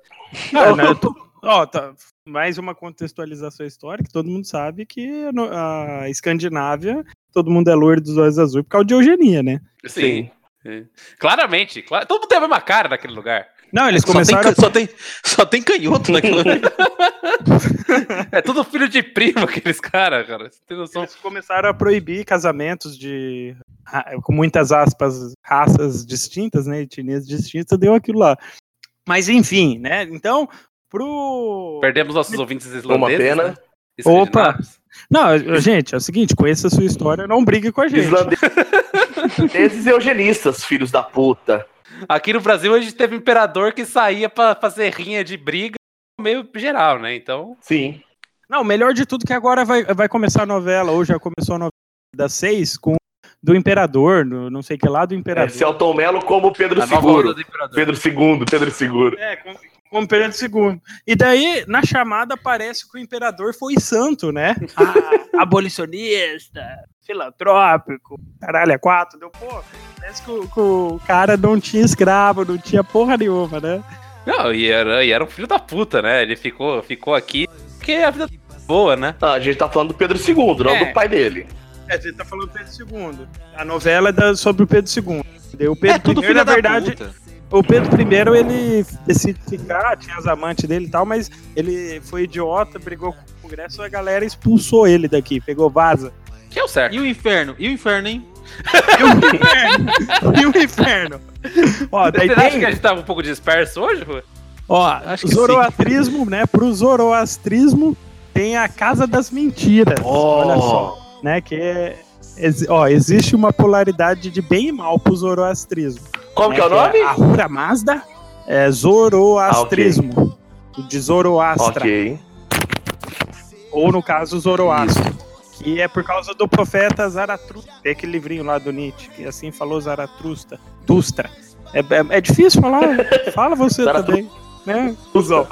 Ah, né, tu- Ó, tá, mais uma contextualização histórica, todo mundo sabe que a Escandinávia, todo mundo é loiro dos olhos azuis por causa de eugenia, né? Sim. É. Claramente, cla- todo mundo tem a mesma cara naquele lugar. Não, eles Só tem, começaram ca- só, tem, só tem canhoto naquilo. É tudo filho de primo aqueles caras, cara. Você tem noção? Eles começaram a proibir casamentos de, com muitas aspas, raças distintas, né? Etnias distintas, deu aquilo lá. Mas enfim, né? Então, pro. Perdemos nossos ouvintes islandeses. Uma pena. né? Opa! Não, gente, é o seguinte, conheça a sua história, não brigue com a gente. Islandeses eugenistas, filhos da puta. Aqui no Brasil a gente teve um imperador que saía pra fazer rinha de briga meio geral, né? Então. Sim. Não, o melhor de tudo é que agora vai, vai começar a novela, ou já começou a novela das seis, com do Imperador, do não sei que lá do É, Imperador. Celton Mello como Pedro A Seguro. Pedro II, Pedro Seguro. É, com, com Pedro II. E daí, na chamada, parece que o imperador foi santo, né? Ah, abolicionista, filantrópico, caralho, é quatro. Deu, pô, parece que o, que o cara não tinha escravo, não tinha porra nenhuma, né? Não, e era, e era um filho da puta, né? Ele ficou, ficou aqui porque a vida é boa, né? Ah, a gente tá falando do Pedro II, não É. do pai dele. É, a gente tá falando do Pedro II. A novela é da- sobre o Pedro II. O Pedro É tudo I, filho na da verdade, puta. O Pedro I, ele decide ficar, tinha as amantes dele e tal, mas ele foi idiota, brigou com o Congresso, a galera expulsou ele daqui, pegou vaza. Que é o certo. E o inferno? E o inferno, hein? E o inferno? e o inferno? Ó, daí Você acha que a tem, gente tava um pouco disperso hoje, Rui? ó, Acho que zoroastrismo, né, pro zoroastrismo tem a Casa das Mentiras, olha só, né, que é, ó, existe uma polaridade de bem e mal pro zoroastrismo. Como que é o nome? A Rura Mazda é zoroastrismo, de Zoroastra. Ok. ou no caso Zoroastro, que é por causa do profeta Zaratustra, tem aquele livrinho lá do Nietzsche, que assim falou Zaratustra, Tustra. É, é, é difícil falar, fala você também, né? Cusão.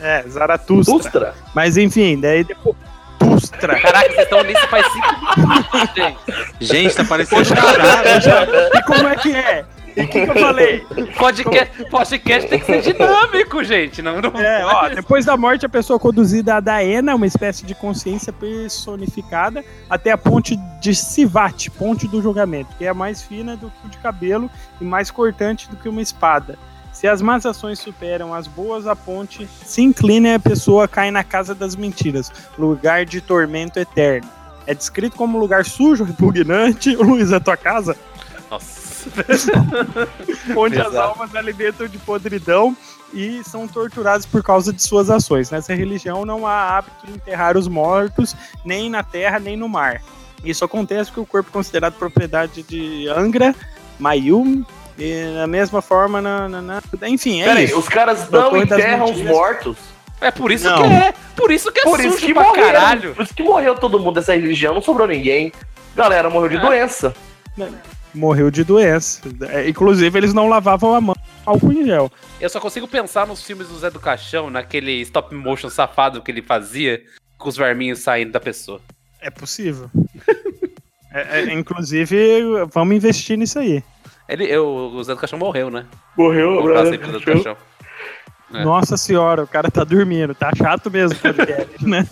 É, Zaratustra. Tustra? Mas enfim, daí depois Tustra. Caraca, vocês estão nisso faz cinco minutos, gente. Gente, tá parecendo Poxa, caralho. E como é que é? E o que, que eu falei? Podcast, podcast tem que ser dinâmico, gente. Não, não É, ó, depois da morte, a pessoa é conduzida a Daena, uma espécie de consciência personificada, até a ponte de Sivat, ponte do julgamento, que é mais fina do que o de cabelo e mais cortante do que uma espada. Se as más ações superam as boas, a ponte se inclina e a pessoa cai na casa das mentiras, lugar de tormento eterno. É descrito como um lugar sujo, repugnante. Luiz, é tua casa? Nossa. onde as Exato. almas alimentam de podridão e são torturados por causa de suas ações. Nessa religião não há hábito de enterrar os mortos, nem na terra, nem no mar. Isso acontece porque o corpo é considerado propriedade de Angra, Mayum, e da mesma forma, na, na- na- enfim, é Peraí, isso. os caras não enterram os mortos. É por isso Não. que é. Por isso que é Por sujo isso que pra morreram. caralho. Por isso que morreu todo mundo dessa religião, não sobrou ninguém. Galera morreu de É. doença. Morreu de doença. É, inclusive, eles não lavavam a mão com álcool em gel. Eu só consigo pensar nos filmes do Zé do Caixão, naquele stop motion safado que ele fazia, com os verminhos saindo da pessoa. É possível. É, é, inclusive, vamos investir nisso aí. Ele, eu, o Zé do Caixão morreu, né? Morreu, pro Zé do Caixão. É. Nossa senhora, o cara tá dormindo, tá chato mesmo o podcast, né?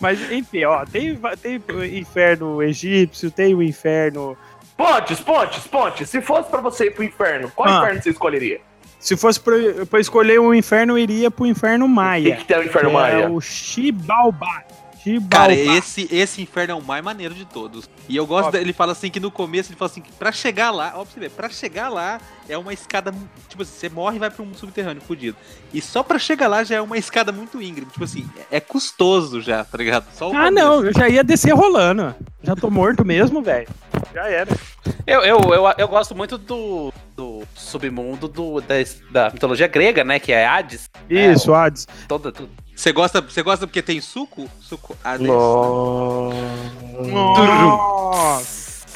Mas enfim, ó, tem, tem o inferno egípcio, tem o inferno. Pontes, Pontes, Pontes. Se fosse pra você ir pro inferno, qual Ah. inferno você escolheria? Se fosse pra, pra escolher um inferno, eu iria pro inferno O que, Maia. que tem o inferno que Maia? É o Xibalba. Cara, esse, esse inferno é o mais maneiro de todos. E eu gosto, ele fala assim que no começo ele fala assim que pra chegar lá, ó, pra você ver, pra chegar lá é uma escada, tipo assim, você morre e vai pra um subterrâneo fudido. E só pra chegar lá já é uma escada muito íngreme, tipo assim, é custoso já, tá ligado? Só o Ah, não, eu já ia descer rolando. Já tô morto mesmo, velho. Já era. Eu, eu, eu, eu gosto muito do, do submundo do, da, da mitologia grega, né? Que é Hades. Isso, Hades. Toda, tudo. Você gosta, você gosta porque tem suco? Suco Hades. Nossa.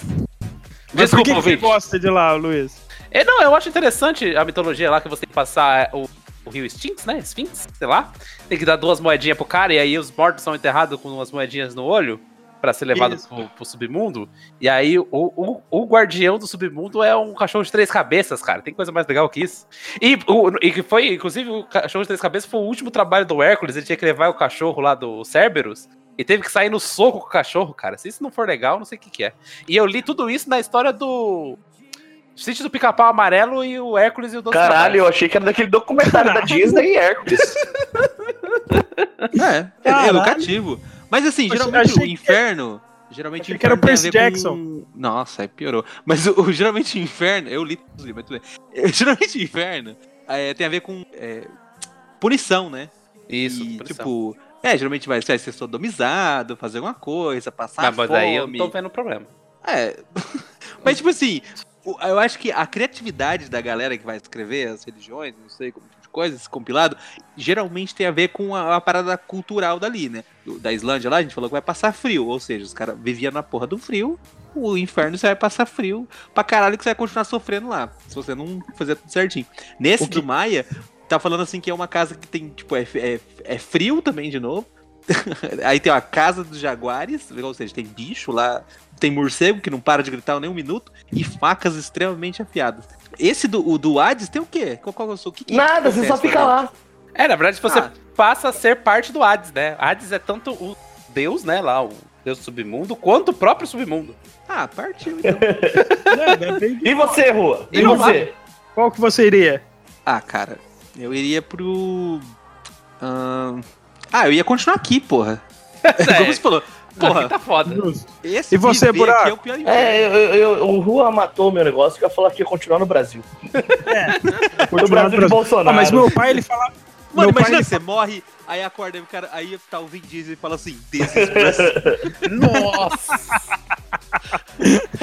Mas por Desculpa, que, que você gosta de lá, Luiz? É, não, eu acho interessante a mitologia lá que você tem que passar o, o rio Sphinx, né? Sphinx, sei lá. Tem que dar duas moedinhas pro cara e aí os mortos são enterrados com umas moedinhas no olho pra ser levado pro, pro submundo. E aí o, o, o guardião do submundo é um cachorro de três cabeças, cara. Tem coisa mais legal que isso. E, o, e que foi, inclusive, o cachorro de três cabeças foi o último trabalho do Hércules. Ele tinha que levar o cachorro lá do Cerberus. E teve que sair no soco com o cachorro, cara. Se isso não for legal, não sei o que, que é. E eu li tudo isso na história do. Sítio do Pica-Pau Amarelo e o Hércules e o Doce Caralho, Trabalho. eu achei que era daquele documentário da Disney e Hércules. É, é Caralho. educativo. Mas assim, geralmente achei o que- inferno. Geralmente achei o que era o inferno Percy Jackson. com- Nossa, aí piorou. Mas o, o- geralmente o inferno. Eu li todos os livros, mas tudo bem. Geralmente o inferno é, tem a ver com é, punição, né? Isso, E, punição. tipo. É, geralmente vai, vai ser sodomizado, fazer alguma coisa, passar Mas, mas fome. aí eu tô vendo o problema. É. Mas, tipo assim, eu acho que a criatividade da galera que vai escrever as religiões, não sei como tipo coisa, esse compilado, geralmente tem a ver com a, a parada cultural dali, né? Da Islândia lá, a gente falou que vai passar frio, ou seja, os caras viviam na porra do frio, o inferno você vai passar frio pra caralho que você vai continuar sofrendo lá, se você não fazer tudo certinho. Nesse que- do Maia, tá falando assim que é uma casa que tem, tipo, é, é, é frio também de novo. Aí tem a casa dos jaguares, ou seja, tem bicho lá, tem morcego que não para de gritar nem um minuto, e facas extremamente afiadas. Esse do, o do Hades tem o quê? Qual, qual, o que que Nada, você só fica lá. É, na verdade, você Ah. passa a ser parte do Hades, né? Hades é tanto o Deus, né, lá, o Deus do submundo, quanto o próprio submundo. Ah, partiu então. É, E você, Rua? E, E não você? Qual que você iria? ah, cara, eu iria pro. ahn, Ah, eu ia continuar aqui, porra. Como você falou. Porra, Aqui tá foda. esse E você, viver Buraco? aqui é o pior. É, eu, eu- eu- o Rua matou o meu negócio que eu ia falar que ia continuar no Brasil. No Continuar Brasil de no Bolsonaro. Ah, mas meu pai, ele fala. Mano, meu pai, imagina ele você morre, aí acorda, aí o cara, aí tá o Vin Diesel e fala assim, this is. Nossa!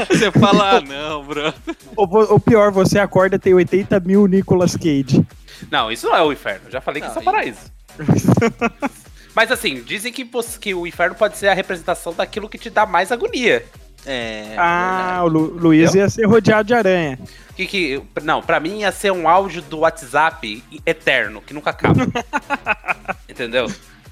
Você fala, ah, não, bro. O, o pior, você acorda tem 80 mil Nicolas Cage. Não, isso não é o inferno. Já falei que Não, isso é paraíso. Mas assim, dizem que, que o inferno pode ser a representação daquilo que te dá mais agonia. É. ah, o Lu- Luiz ia ser rodeado de aranha. Que, que, não, pra mim ia ser um áudio do WhatsApp eterno, que nunca acaba. Entendeu?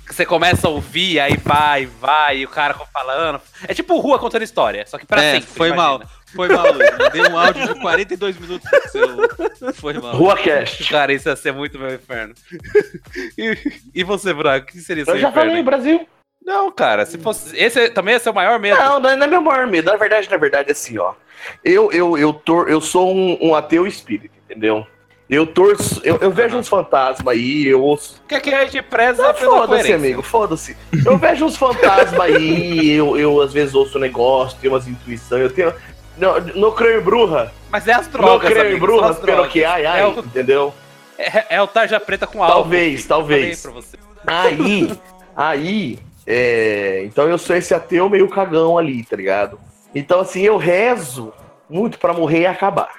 Que você começa a ouvir, aí vai, vai, e o cara falando. É tipo rua contando história, só que pra É, sempre. foi imagina. mal. Foi mal, Luiz. Mandei um áudio de 42 minutos pro seu. Foi mal. Rua Cast. Cara, isso ia ser muito meu inferno. e, e você, Braco, o que seria seu Eu já inferno? falei, Brasil. Não, cara, se fosse. Esse também ia ser o maior medo. Não, não é meu maior medo. Na verdade, na verdade, assim, ó. Eu, eu, eu, tor eu sou um, um ateu espírita, entendeu? Eu torço, eu, eu vejo uns fantasmas aí, eu ouço. O que, que a gente preza Ah, pela foda-se, amigo, foda-se. Eu vejo uns fantasmas aí, eu, eu às vezes ouço um negócio, tenho umas intuições, eu tenho. Não, não creio em bruxa. Mas é as Não drogas, creio em bruxa, drogas. que ai, ai, É o- entendeu? É, é o tarja preta com álcool. Talvez, talvez. Aí, aí, é, então eu sou esse ateu meio cagão ali, tá ligado? Então, assim, eu rezo muito pra morrer e acabar,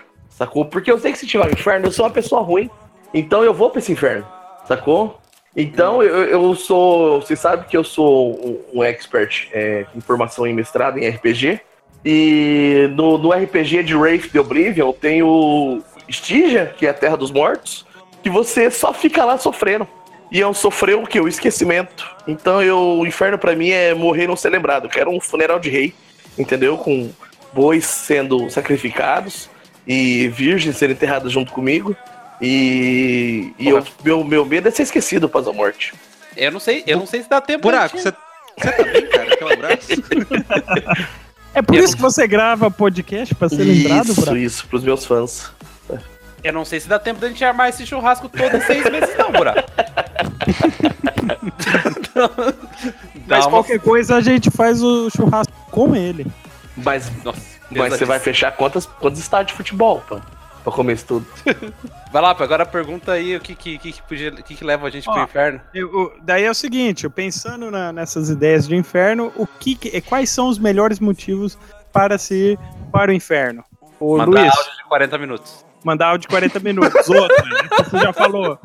sacou? Porque eu sei que se tiver um inferno, eu sou uma pessoa ruim, então eu vou pra esse inferno, sacou? Então, eu, eu sou. Você sabe que eu sou um, um expert é, com formação em mestrado em RPG. E no, no RPG de Wraith the Oblivion tem o Stygia, que é a Terra dos Mortos, que você só fica lá sofrendo. E é um sofrer o que? O esquecimento. Então eu, o inferno pra mim é morrer não ser lembrado. Eu quero um funeral de rei, entendeu? Com bois sendo sacrificados e virgens sendo enterradas junto comigo. E, e eu, meu, meu medo é ser esquecido após a morte. Eu não sei, eu não sei se dá tempo. Buraco, você tá bem, cara? Quer um abraço? É por Eu isso que você grava podcast pra ser lembrado, Isso, Buraco? isso, pros meus fãs. Eu não sei se dá tempo da gente armar esse churrasco todos seis meses, não, Buraco. Dá Mas uma- qualquer coisa a gente faz o churrasco com ele. Mas, Nossa, mas você vai fechar quantas, quantos estádios de futebol pra, pra comer isso tudo? Vai lá, pô, agora pergunta aí o que que, que, podia, que, que leva a gente pro Ó. inferno. Eu- daí é o seguinte, eu pensando na- nessas ideias de inferno, o que, que- quais são os melhores motivos para se ir para o inferno? Ô, Mandar Luiz, áudio de 40 minutos. mandar áudio de 40 minutos. Outra, essa você já falou.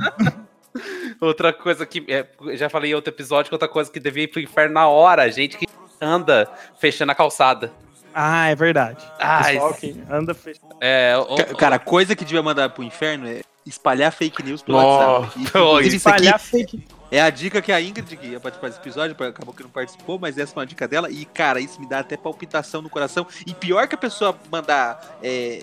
Outra coisa que. é, já falei em outro episódio, que outra coisa que devia ir pro inferno na hora, gente que anda fechando a calçada. Ah, é verdade. Ah, isso- anda fechando. É, o- Ca- Cara, coisa que devia mandar pro inferno é espalhar fake news pelo Nossa. WhatsApp. E, Espalhar fake. é a dica que a Ingrid, que ia participar desse episódio, acabou que não participou, mas essa é uma dica dela. E, cara, isso me dá até palpitação no coração. E pior que a pessoa mandar é,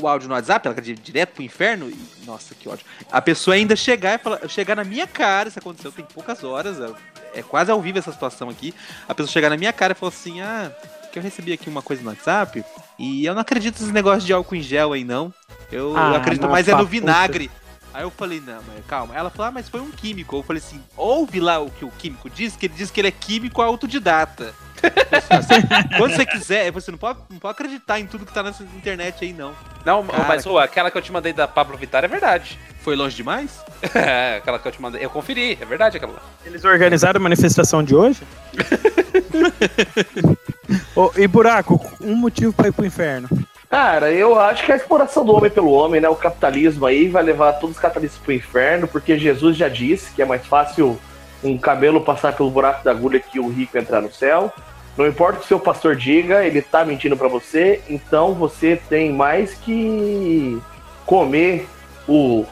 o áudio no WhatsApp, ela quer dizer, direto pro inferno. e- nossa, que ódio. A pessoa ainda chegar e falar, chegar na minha cara, isso aconteceu tem poucas horas, é, é quase ao vivo essa situação aqui. A pessoa chegar na minha cara e falar assim: ah, que eu recebi aqui uma coisa no WhatsApp e eu não acredito nesses negócios de álcool em gel aí, não. Eu Ah, acredito mas mais é no vinagre. Aí eu falei, não, mas calma. Ela falou, ah, mas foi um químico. Eu falei assim, ouve lá o que o químico diz, que ele diz que ele é químico autodidata. Quando você quiser, você não pode, não pode acreditar em tudo que tá nessa internet aí, não. Não, Cara, mas ô, aquela que eu te mandei da Pablo Vittar é verdade. Foi longe demais? É, aquela que eu te mandei. Eu conferi, é verdade aquela lá. Eles organizaram a manifestação de hoje? Ô, e Buraco, um motivo para ir pro inferno. Cara, eu acho que a exploração do homem pelo homem, né? O capitalismo aí vai levar todos os capitalistas pro inferno, porque Jesus já disse que é mais fácil um cabelo passar pelo buraco da agulha que o rico entrar no céu. Não importa o que o seu pastor diga, ele tá mentindo pra você, então você tem mais que comer o-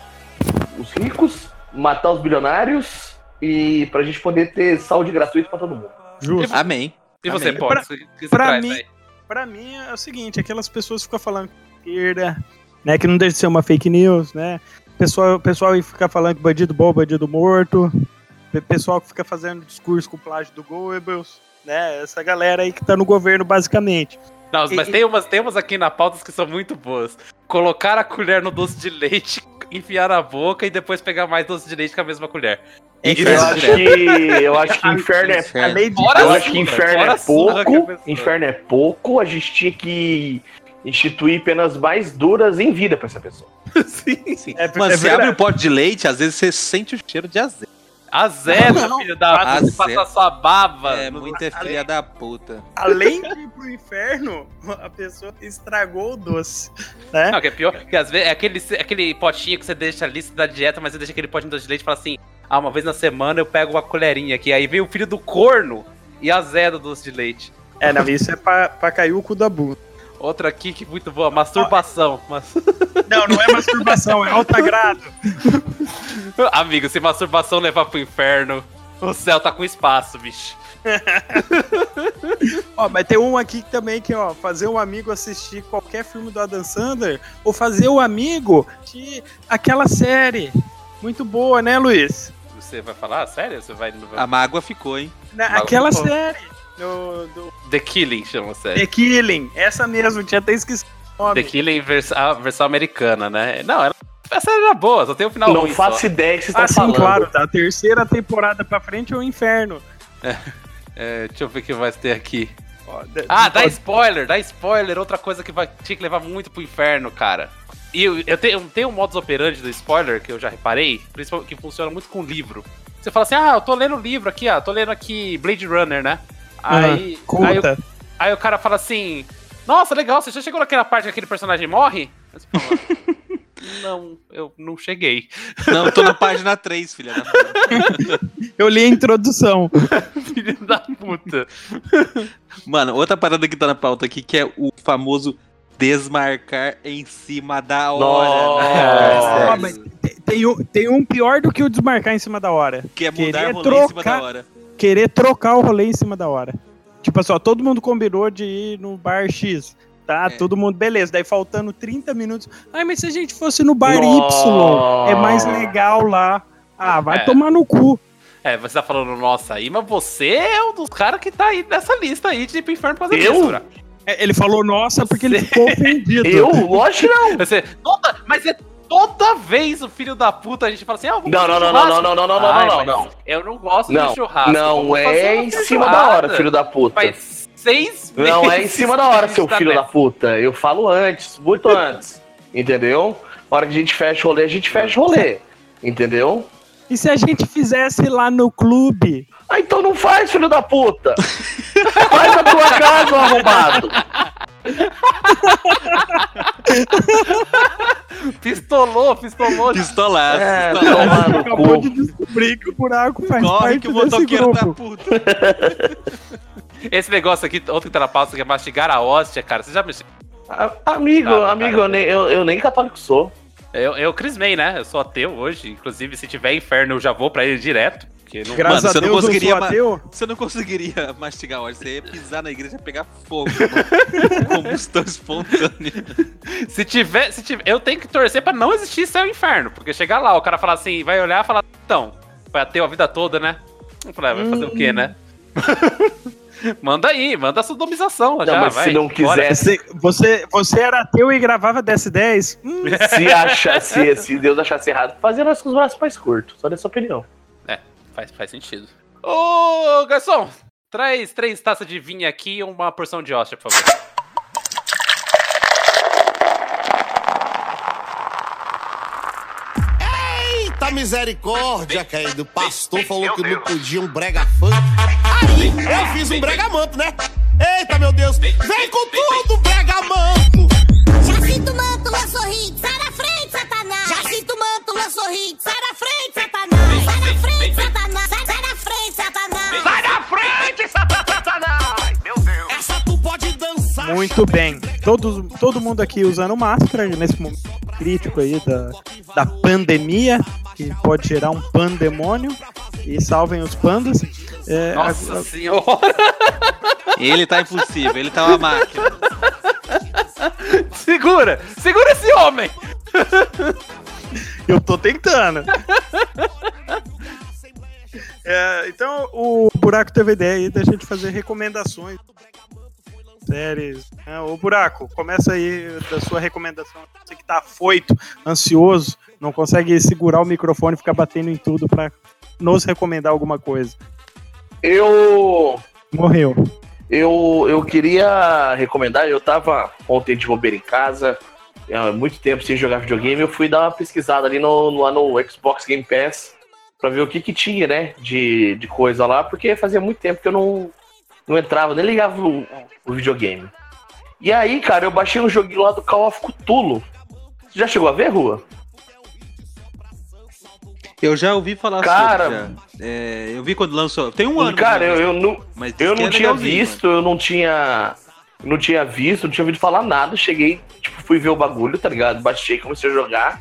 os ricos, matar os bilionários e pra gente poder ter saúde gratuita pra todo mundo. Justo. Amém. E você, Amém. pode? Pra- o que você pra traz mim- aí? Pra mim é o seguinte, aquelas pessoas ficam falando que esquerda, né, que não deixa de ser uma fake news, né? Pessoal, pessoal aí fica falando que bandido bom, bandido morto. Pe- Pessoal que fica fazendo discurso com plágio do Goebbels, né? Essa galera aí que tá no governo basicamente. Não, mas E- tem umas, tem umas aqui na pauta que são muito boas. Colocar a colher no doce de leite, enfiar na boca e depois pegar mais doce de leite com a mesma colher. Eu Inferno acho que eu acho que inferno é Inferno. Eu acho que inferno é pouco. Inferno é pouco. A gente tinha que instituir penas mais duras em vida pra essa pessoa. sim, sim. é, Mano, é você abre o pote de leite, às vezes você sente o cheiro de azeite. Azeda, Não, filho da puta, azeda. passa sua baba. É, muita filha da puta. Além de ir pro inferno, a pessoa estragou o doce, né? Não, que é pior, que às vezes é aquele, aquele potinho que você deixa ali da dieta, mas você deixa aquele potinho de doce de leite e fala assim: ah, uma vez na semana eu pego uma colherinha aqui. Aí vem o filho do corno e azeda o doce de leite. É, não, isso é pra, pra cair o cu da bunda. Outra aqui que muito boa, masturbação. Mas... Não, não é masturbação, é alta grado. Amigo, se masturbação levar pro inferno, o céu tá com espaço, bicho. Ó, mas tem um aqui também que, ó, fazer um amigo assistir qualquer filme do Adam Sandler ou fazer o amigo de aquela série. Muito boa, né, Luiz? Você vai falar? Sério? Você vai A mágoa ficou, hein? Na- Mas aquela bom. série do, do The Killing chama a série. The Killing. Essa mesmo, tinha até esquecido o nome. The Killing vers a versão americana, né? Não, ela, a série era boa, só tem o final não ruim faço só. ideia que vocês Ah, estão sim, falando. claro. Da terceira temporada pra frente é o inferno. É, deixa eu ver o que vai ter aqui. Ah, dá spoiler, dá spoiler. Outra coisa que vai, tinha que levar muito pro inferno, cara. E eu, eu tenho, tem um modus operandi do spoiler que eu já reparei, principalmente que funciona muito com livro. Você fala assim, ah, eu tô lendo o livro aqui, ó, tô lendo aqui Blade Runner, né? Aí, aí, o- aí o cara fala assim, nossa, legal, você já chegou naquela parte que aquele personagem morre? Aí você fala, não, eu não cheguei. Não, tô na página 3, filha da puta. Eu li a introdução. Filho da puta. Mano, outra parada que tá na pauta aqui, que é o famoso desmarcar em cima da hora. Nossa. né? Ah, mas tem, tem um, tem um pior do que o desmarcar em cima da hora. Que é mudar querer rolê em cima trocar- da hora. Querer trocar o rolê em cima da hora. Tipo assim, ó, todo mundo combinou de ir no bar X. Tá, É. todo mundo, beleza. Daí faltando 30 minutos. Ai, mas se a gente fosse no bar Nossa. Y, é mais legal lá. Ah, vai É. tomar no cu. É, você tá falando nossa aí, mas você é um dos caras que tá aí nessa lista aí de ir pro inferno fazer Eu? É, Ele falou nossa porque ele ficou ofendido. Eu? Lógico que não. Você, toda, mas é toda vez o filho da puta a gente fala assim, ah, vamos Não, não, não, não, não, não, não, não, Ai, não, mas não. Eu não gosto Não, de churrasco. não é em cima da hora, filho da puta. Faz seis Não é em cima da hora, seu gente filho tá da puta. Eu falo antes, muito antes. Entendeu? Na hora que a gente fecha o rolê, a gente fecha o rolê. Entendeu? E se a gente fizesse lá no clube? Ah, então não faz, filho da puta. faz a tua casa, arrombado. Pistolou, pistolou. Pistolaço. É, pistolaço. Acabou cu. de descobrir que o buraco faz Corre parte que o motoqueiro tá grupo. puto. Esse negócio aqui, outro que tá na pauta, que é mastigar a hóstia, cara. Você já mexeu? Amigo, Tá, amigo, cara. eu nem, eu, eu nem católico sou. Eu, eu crismei, né? Eu sou ateu hoje. Inclusive, se tiver inferno, eu já vou pra ele direto. Porque não... Graças Mano, a você não Deus eu conseguiria ma- ateu. Você não conseguiria mastigar hoje, você ia pisar na igreja e pegar fogo. Combustão espontânea. Se tiver, se tiver, eu tenho que torcer pra não existir céu e inferno, porque chegar lá, o cara falar assim, vai olhar e falar, então, foi ateu a vida toda, né? Eu falei, ah, vai fazer o quê, né? Manda aí, manda a sodomização, Não, já, mas vai. se não bora. quisesse, Você, você era ateu e gravava DS10? Hum, se achasse, se Deus achasse errado, fazia nós com os braços mais curtos. Só dessa opinião. É, faz, faz sentido. Ô, garçom, traz três taças de vinho aqui e uma porção de hóstia, por favor. Eita misericórdia, querido. O pastor falou que não podia um brega funk. Eu fiz um brega manto, né? Eita, meu Deus. Vem com tudo, brega manto. Já sinto o manto, lançou hit, sai da frente, Satanás. Já sinto o manto, lançou hit, sai da frente, Satanás. Sai da frente, Satanás. Sai, sai da frente, Satanás. Sai da frente, Satanás. Meu Deus. Essa tu pode dançar. Muito bem. Todos, todo mundo aqui usando máscara nesse momento crítico aí da, da pandemia, que pode gerar um pandemônio. E salvem os pandas. É, Nossa a- senhora! Ele tá impossível, ele tá uma máquina. Segura! Segura esse homem! Eu tô tentando. É, então, o Buraco teve ideia aí da gente fazer recomendações. Séries. né? Ô, Buraco, começa aí da sua recomendação. Você que tá afoito, ansioso, não consegue segurar o microfone e ficar batendo em tudo pra nos recomendar alguma coisa. Eu. Morreu. Eu, eu queria recomendar, eu tava ontem de bobeira em casa, há muito tempo sem jogar videogame, eu fui dar uma pesquisada ali no, no, lá no Xbox Game Pass pra ver o que que tinha, né, de, de coisa lá, porque fazia muito tempo que eu não, não entrava, nem ligava o, o videogame. E aí, cara, eu baixei um joguinho lá do Call of Cthulhu. Você já chegou a ver, Rua? Eu já ouvi falar Cara- sobre. É, eu vi quando lançou. Tem um ano. Cara, eu, eu não, mas Eu não tinha legalzinho, visto, eu não tinha. Não tinha visto, não tinha ouvido falar nada. Cheguei, tipo, fui ver o bagulho, tá ligado? Baixei, comecei a jogar.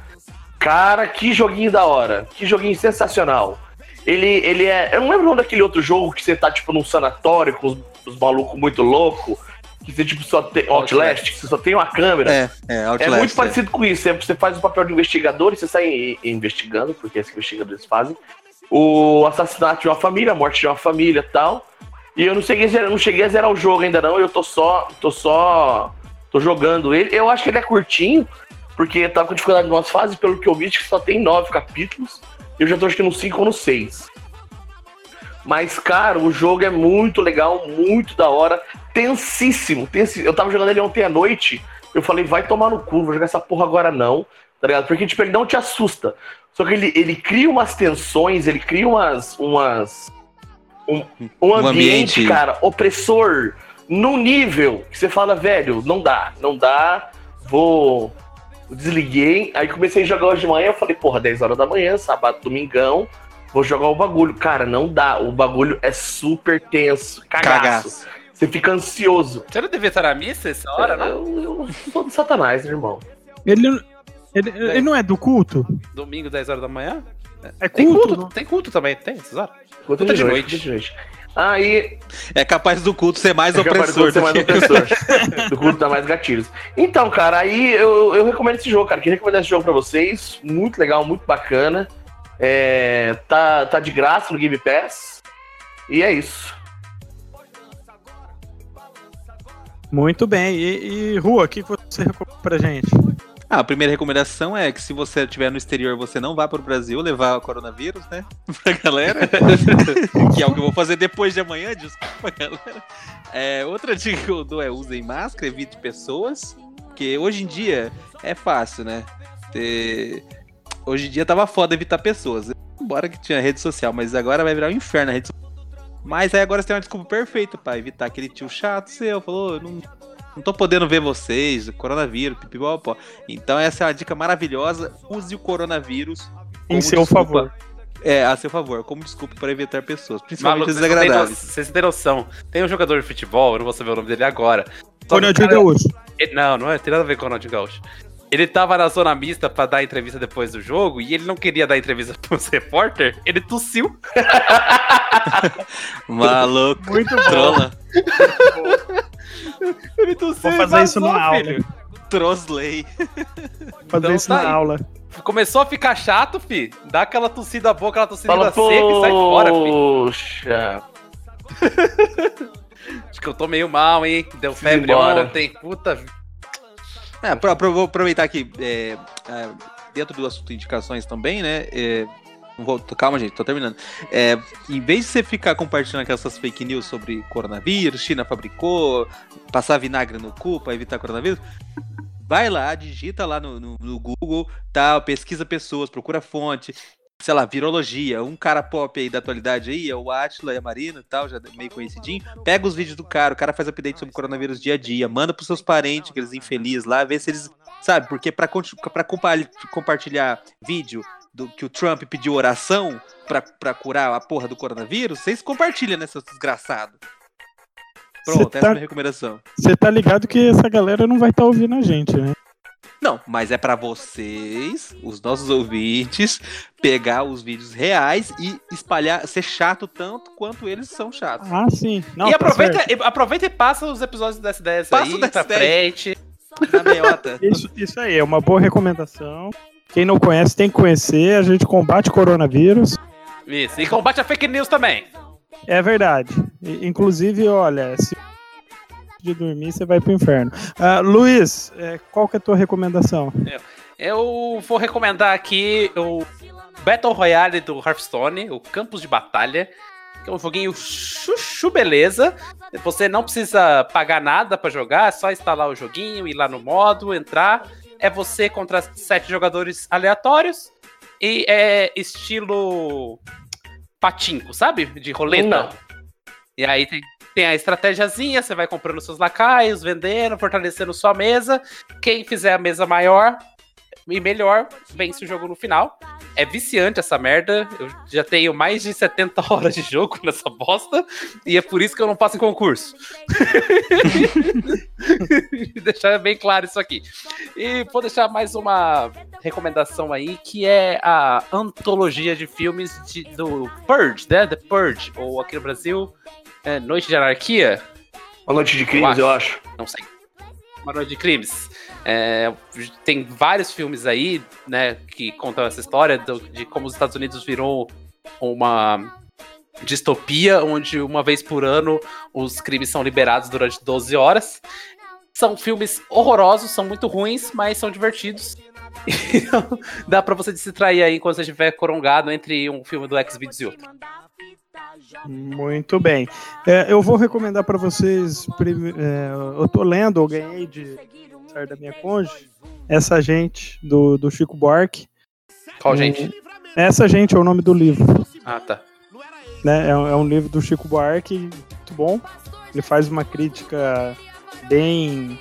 Cara, que joguinho da hora. Que joguinho sensacional. Ele, ele é. Eu não lembro o nome daquele outro jogo que você tá, tipo, num sanatório com os, os malucos muito loucos. Que você, tipo, só tem. Outlast, que você só tem uma câmera. É, é, É Outlast. muito parecido com isso. é, Você faz o papel de investigador e você sai investigando, porque é isso que investigadores fazem. O assassinato de uma família, a morte de uma família e tal. E eu não cheguei, a zerar, não cheguei a zerar o jogo ainda não. Eu tô só. tô só. tô jogando ele. Eu acho que ele é curtinho, porque eu tava com dificuldade em umas fases, pelo que eu vi, acho que só tem nove capítulos. Eu já tô acho que no 5 ou no 6. Mas, cara, o jogo é muito legal, muito da hora. Tensíssimo, tensíssimo. Eu tava jogando ele ontem à noite. Eu falei, vai tomar no cu, vou jogar essa porra agora não. Tá ligado? Porque, tipo, ele não te assusta. Só que ele, ele cria umas tensões, ele cria umas. umas um, um ambiente, ambiente. cara, opressor. Num nível que você fala, velho, não dá, não dá. Vou. Desliguei. Aí comecei a jogar hoje de manhã. Eu falei, porra, 10 horas da manhã, sábado, domingão. Vou jogar o bagulho. Cara, não dá. O bagulho é super tenso. Cagaço. Cagaço. Você fica ansioso. Você não devia estar na missa essa hora, né? eu, eu sou do Satanás, irmão. Ele, ele, ele não é do culto? Domingo, 10 horas da manhã? É Tem culto? culto, tem culto também, tem essas horas? Conta de de noite. noite. de noite. Aí É capaz do culto ser mais é capaz do opressor culto ser do mais opressor. do culto dar mais gatilhos. Então, cara, aí eu, eu recomendo esse jogo, cara. Queria recomendar esse jogo pra vocês. Muito legal, muito bacana. É, tá, tá de graça no Game Pass. E é isso. Muito bem. E, e Rua, o que você recomenda pra gente? Ah, a primeira recomendação é que se você estiver no exterior, você não vá para o Brasil levar o coronavírus, né? Pra galera. que é o que eu vou fazer depois de amanhã, desculpa, galera. É, outra dica que eu dou é usem máscara, evite pessoas. Porque hoje em dia é fácil, né? Ter- Hoje em dia tava foda evitar pessoas. Embora que tinha rede social, mas agora vai virar um inferno a rede social. Mas aí agora você tem uma desculpa perfeita pra evitar aquele tio chato seu. Falou, não, não tô podendo ver vocês, coronavírus, pipipopó. Então essa é uma dica maravilhosa. Use o coronavírus Em seu desculpa- favor. É, a seu favor, como desculpa para evitar pessoas, Maluco, principalmente vocês no- desagradáveis. Vocês não têm noção. Tem um jogador de futebol, eu não vou saber o nome dele agora. Ronaldinho cara- Gaúcho. ele- Não, não é, tem nada a ver com o Ronaldinho Gaúcho. Ele tava na zona mista pra dar entrevista depois do jogo e ele não queria dar entrevista pros repórter, ele tossiu. Maluco, Muito bom. trola, Ele tossiu Vou fazer isso na aula. trosley. Fazer Então isso tá na aí. aula. Começou a ficar chato, fi. Dá aquela tossida boa, aquela tossida Fala, seca e sai fora, fi. poxa. Acho que eu tô meio mal, hein? Deu febre ontem. Puta. É, apro- apro- vou aproveitar aqui, é, é, dentro do assunto indicações também, né? é, vou- calma, gente, tô terminando. É, em vez de você ficar compartilhando aquelas fake news sobre coronavírus, China fabricou, passar vinagre no cu pra evitar coronavírus, vai lá, digita lá no, no- no Google, tal, pesquisa pessoas, procura fonte, sei lá, virologia, um cara pop aí da atualidade aí, é o Atila e a Marina e tal, já meio conhecidinho, pega os vídeos do cara, o cara faz update sobre coronavírus dia a dia, manda pros seus parentes, aqueles infelizes lá, vê se eles, sabe, porque pra, pra compa- compartilhar vídeo do que o Trump pediu oração pra, pra curar a porra do coronavírus, vocês compartilham, né, seus desgraçados. Pronto, Cê essa é tá- a minha recomendação. Você tá ligado que essa galera não vai estar ouvindo a gente, né? Não, mas é pra vocês, os nossos ouvintes, pegar os vídeos reais e espalhar, ser chato tanto quanto eles são chatos. Ah, sim. Não, e tá aproveita, e aproveita e passa os episódios do S10 Passa aí o pra DS10. frente. Na meiota. Isso, isso aí, é uma boa recomendação. Quem não conhece tem que conhecer. A gente combate o coronavírus. Isso. E combate a fake news também. É verdade. Inclusive, olha, se de dormir, você vai pro inferno. Ah, Luiz, é, qual que é a tua recomendação? Eu vou recomendar aqui o Battle Royale do Hearthstone, o Campos de Batalha, que é um joguinho chuchu beleza. Você não precisa pagar nada pra jogar, é só instalar o joguinho, ir lá no modo, entrar. É você contra sete jogadores aleatórios e é estilo patinco, sabe? De roleta. Não. E aí tem, tem a estratégiazinha, você vai comprando seus lacaios, vendendo, fortalecendo sua mesa. Quem fizer a mesa maior e melhor, vence o jogo no final. É viciante essa merda. Eu já tenho mais de 70 horas de jogo nessa bosta. E é por isso que eu não passo em concurso. deixar bem claro isso aqui. E vou deixar mais uma recomendação aí, que é a antologia de filmes de- do Purge, né? The Purge, ou aqui no Brasil, é Noite de Anarquia. Uma noite de crimes, eu acho. Não sei. Uma Noite de Crimes. É, tem vários filmes aí, né, que contam essa história do- de como os Estados Unidos virou uma distopia, onde uma vez por ano os crimes são liberados durante 12 horas. São filmes horrorosos, são muito ruins, mas são divertidos. Então, dá pra você se distrair aí enquanto você estiver corongado entre um filme do X-Videos e outro. Muito bem. É, eu vou recomendar para vocês. é, eu tô lendo, eu ganhei de da minha cônjuge, essa gente do, do Chico Buarque. Qual, gente? Essa gente é o nome do livro. Ah, tá. né? É, um- é um livro do Chico Buarque muito bom. Ele faz uma crítica bem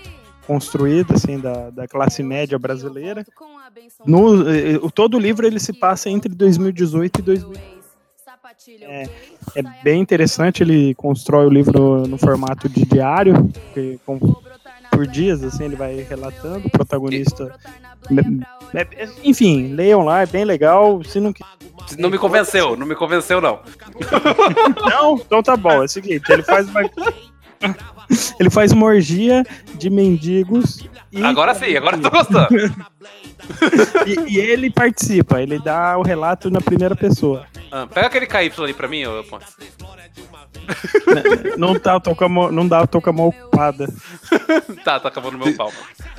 construída assim da, da classe média brasileira. No, todo o livro ele se passa entre 2018 e 2000. É, é bem interessante, ele constrói o livro no formato de diário, porque, com- por dias, assim, ele vai relatando, o protagonista. É- é- Enfim, leiam lá, é bem legal. Se não Não me convenceu, não me convenceu, não. Não, então tá bom. É o seguinte, ele faz uma. ele faz uma orgia de mendigos e, Agora sim, agora eu tô gostando. e, e ele participa, ele dá o relato na primeira pessoa. Ah, pega aquele KY ali pra mim, ô Ponce. Não, tá, tô com a mão, não dá, tô com a mão ocupada. Tá, tá acabando meu pau.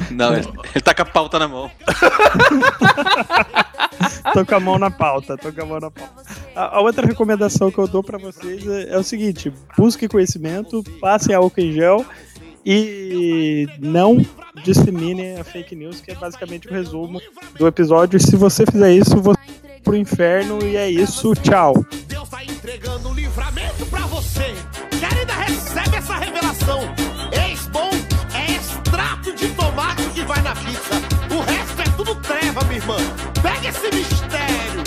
Não, ele, ele tá com a pauta na mão. Tô com a mão na pauta, tô com a mão na pauta. A, a outra recomendação que eu dou pra vocês é, é o seguinte: busque conhecimento, passem álcool em gel e não disseminem a fake news, que é basicamente o resumo do episódio. Se você fizer isso, você pro inferno e é isso, tchau. Deus tá entregando um livramento pra você. Quer ainda recebe essa revelação. Ex-bom é extrato de tomate que vai na pizza. O resto é tudo treva, minha irmã. Pega esse mistério.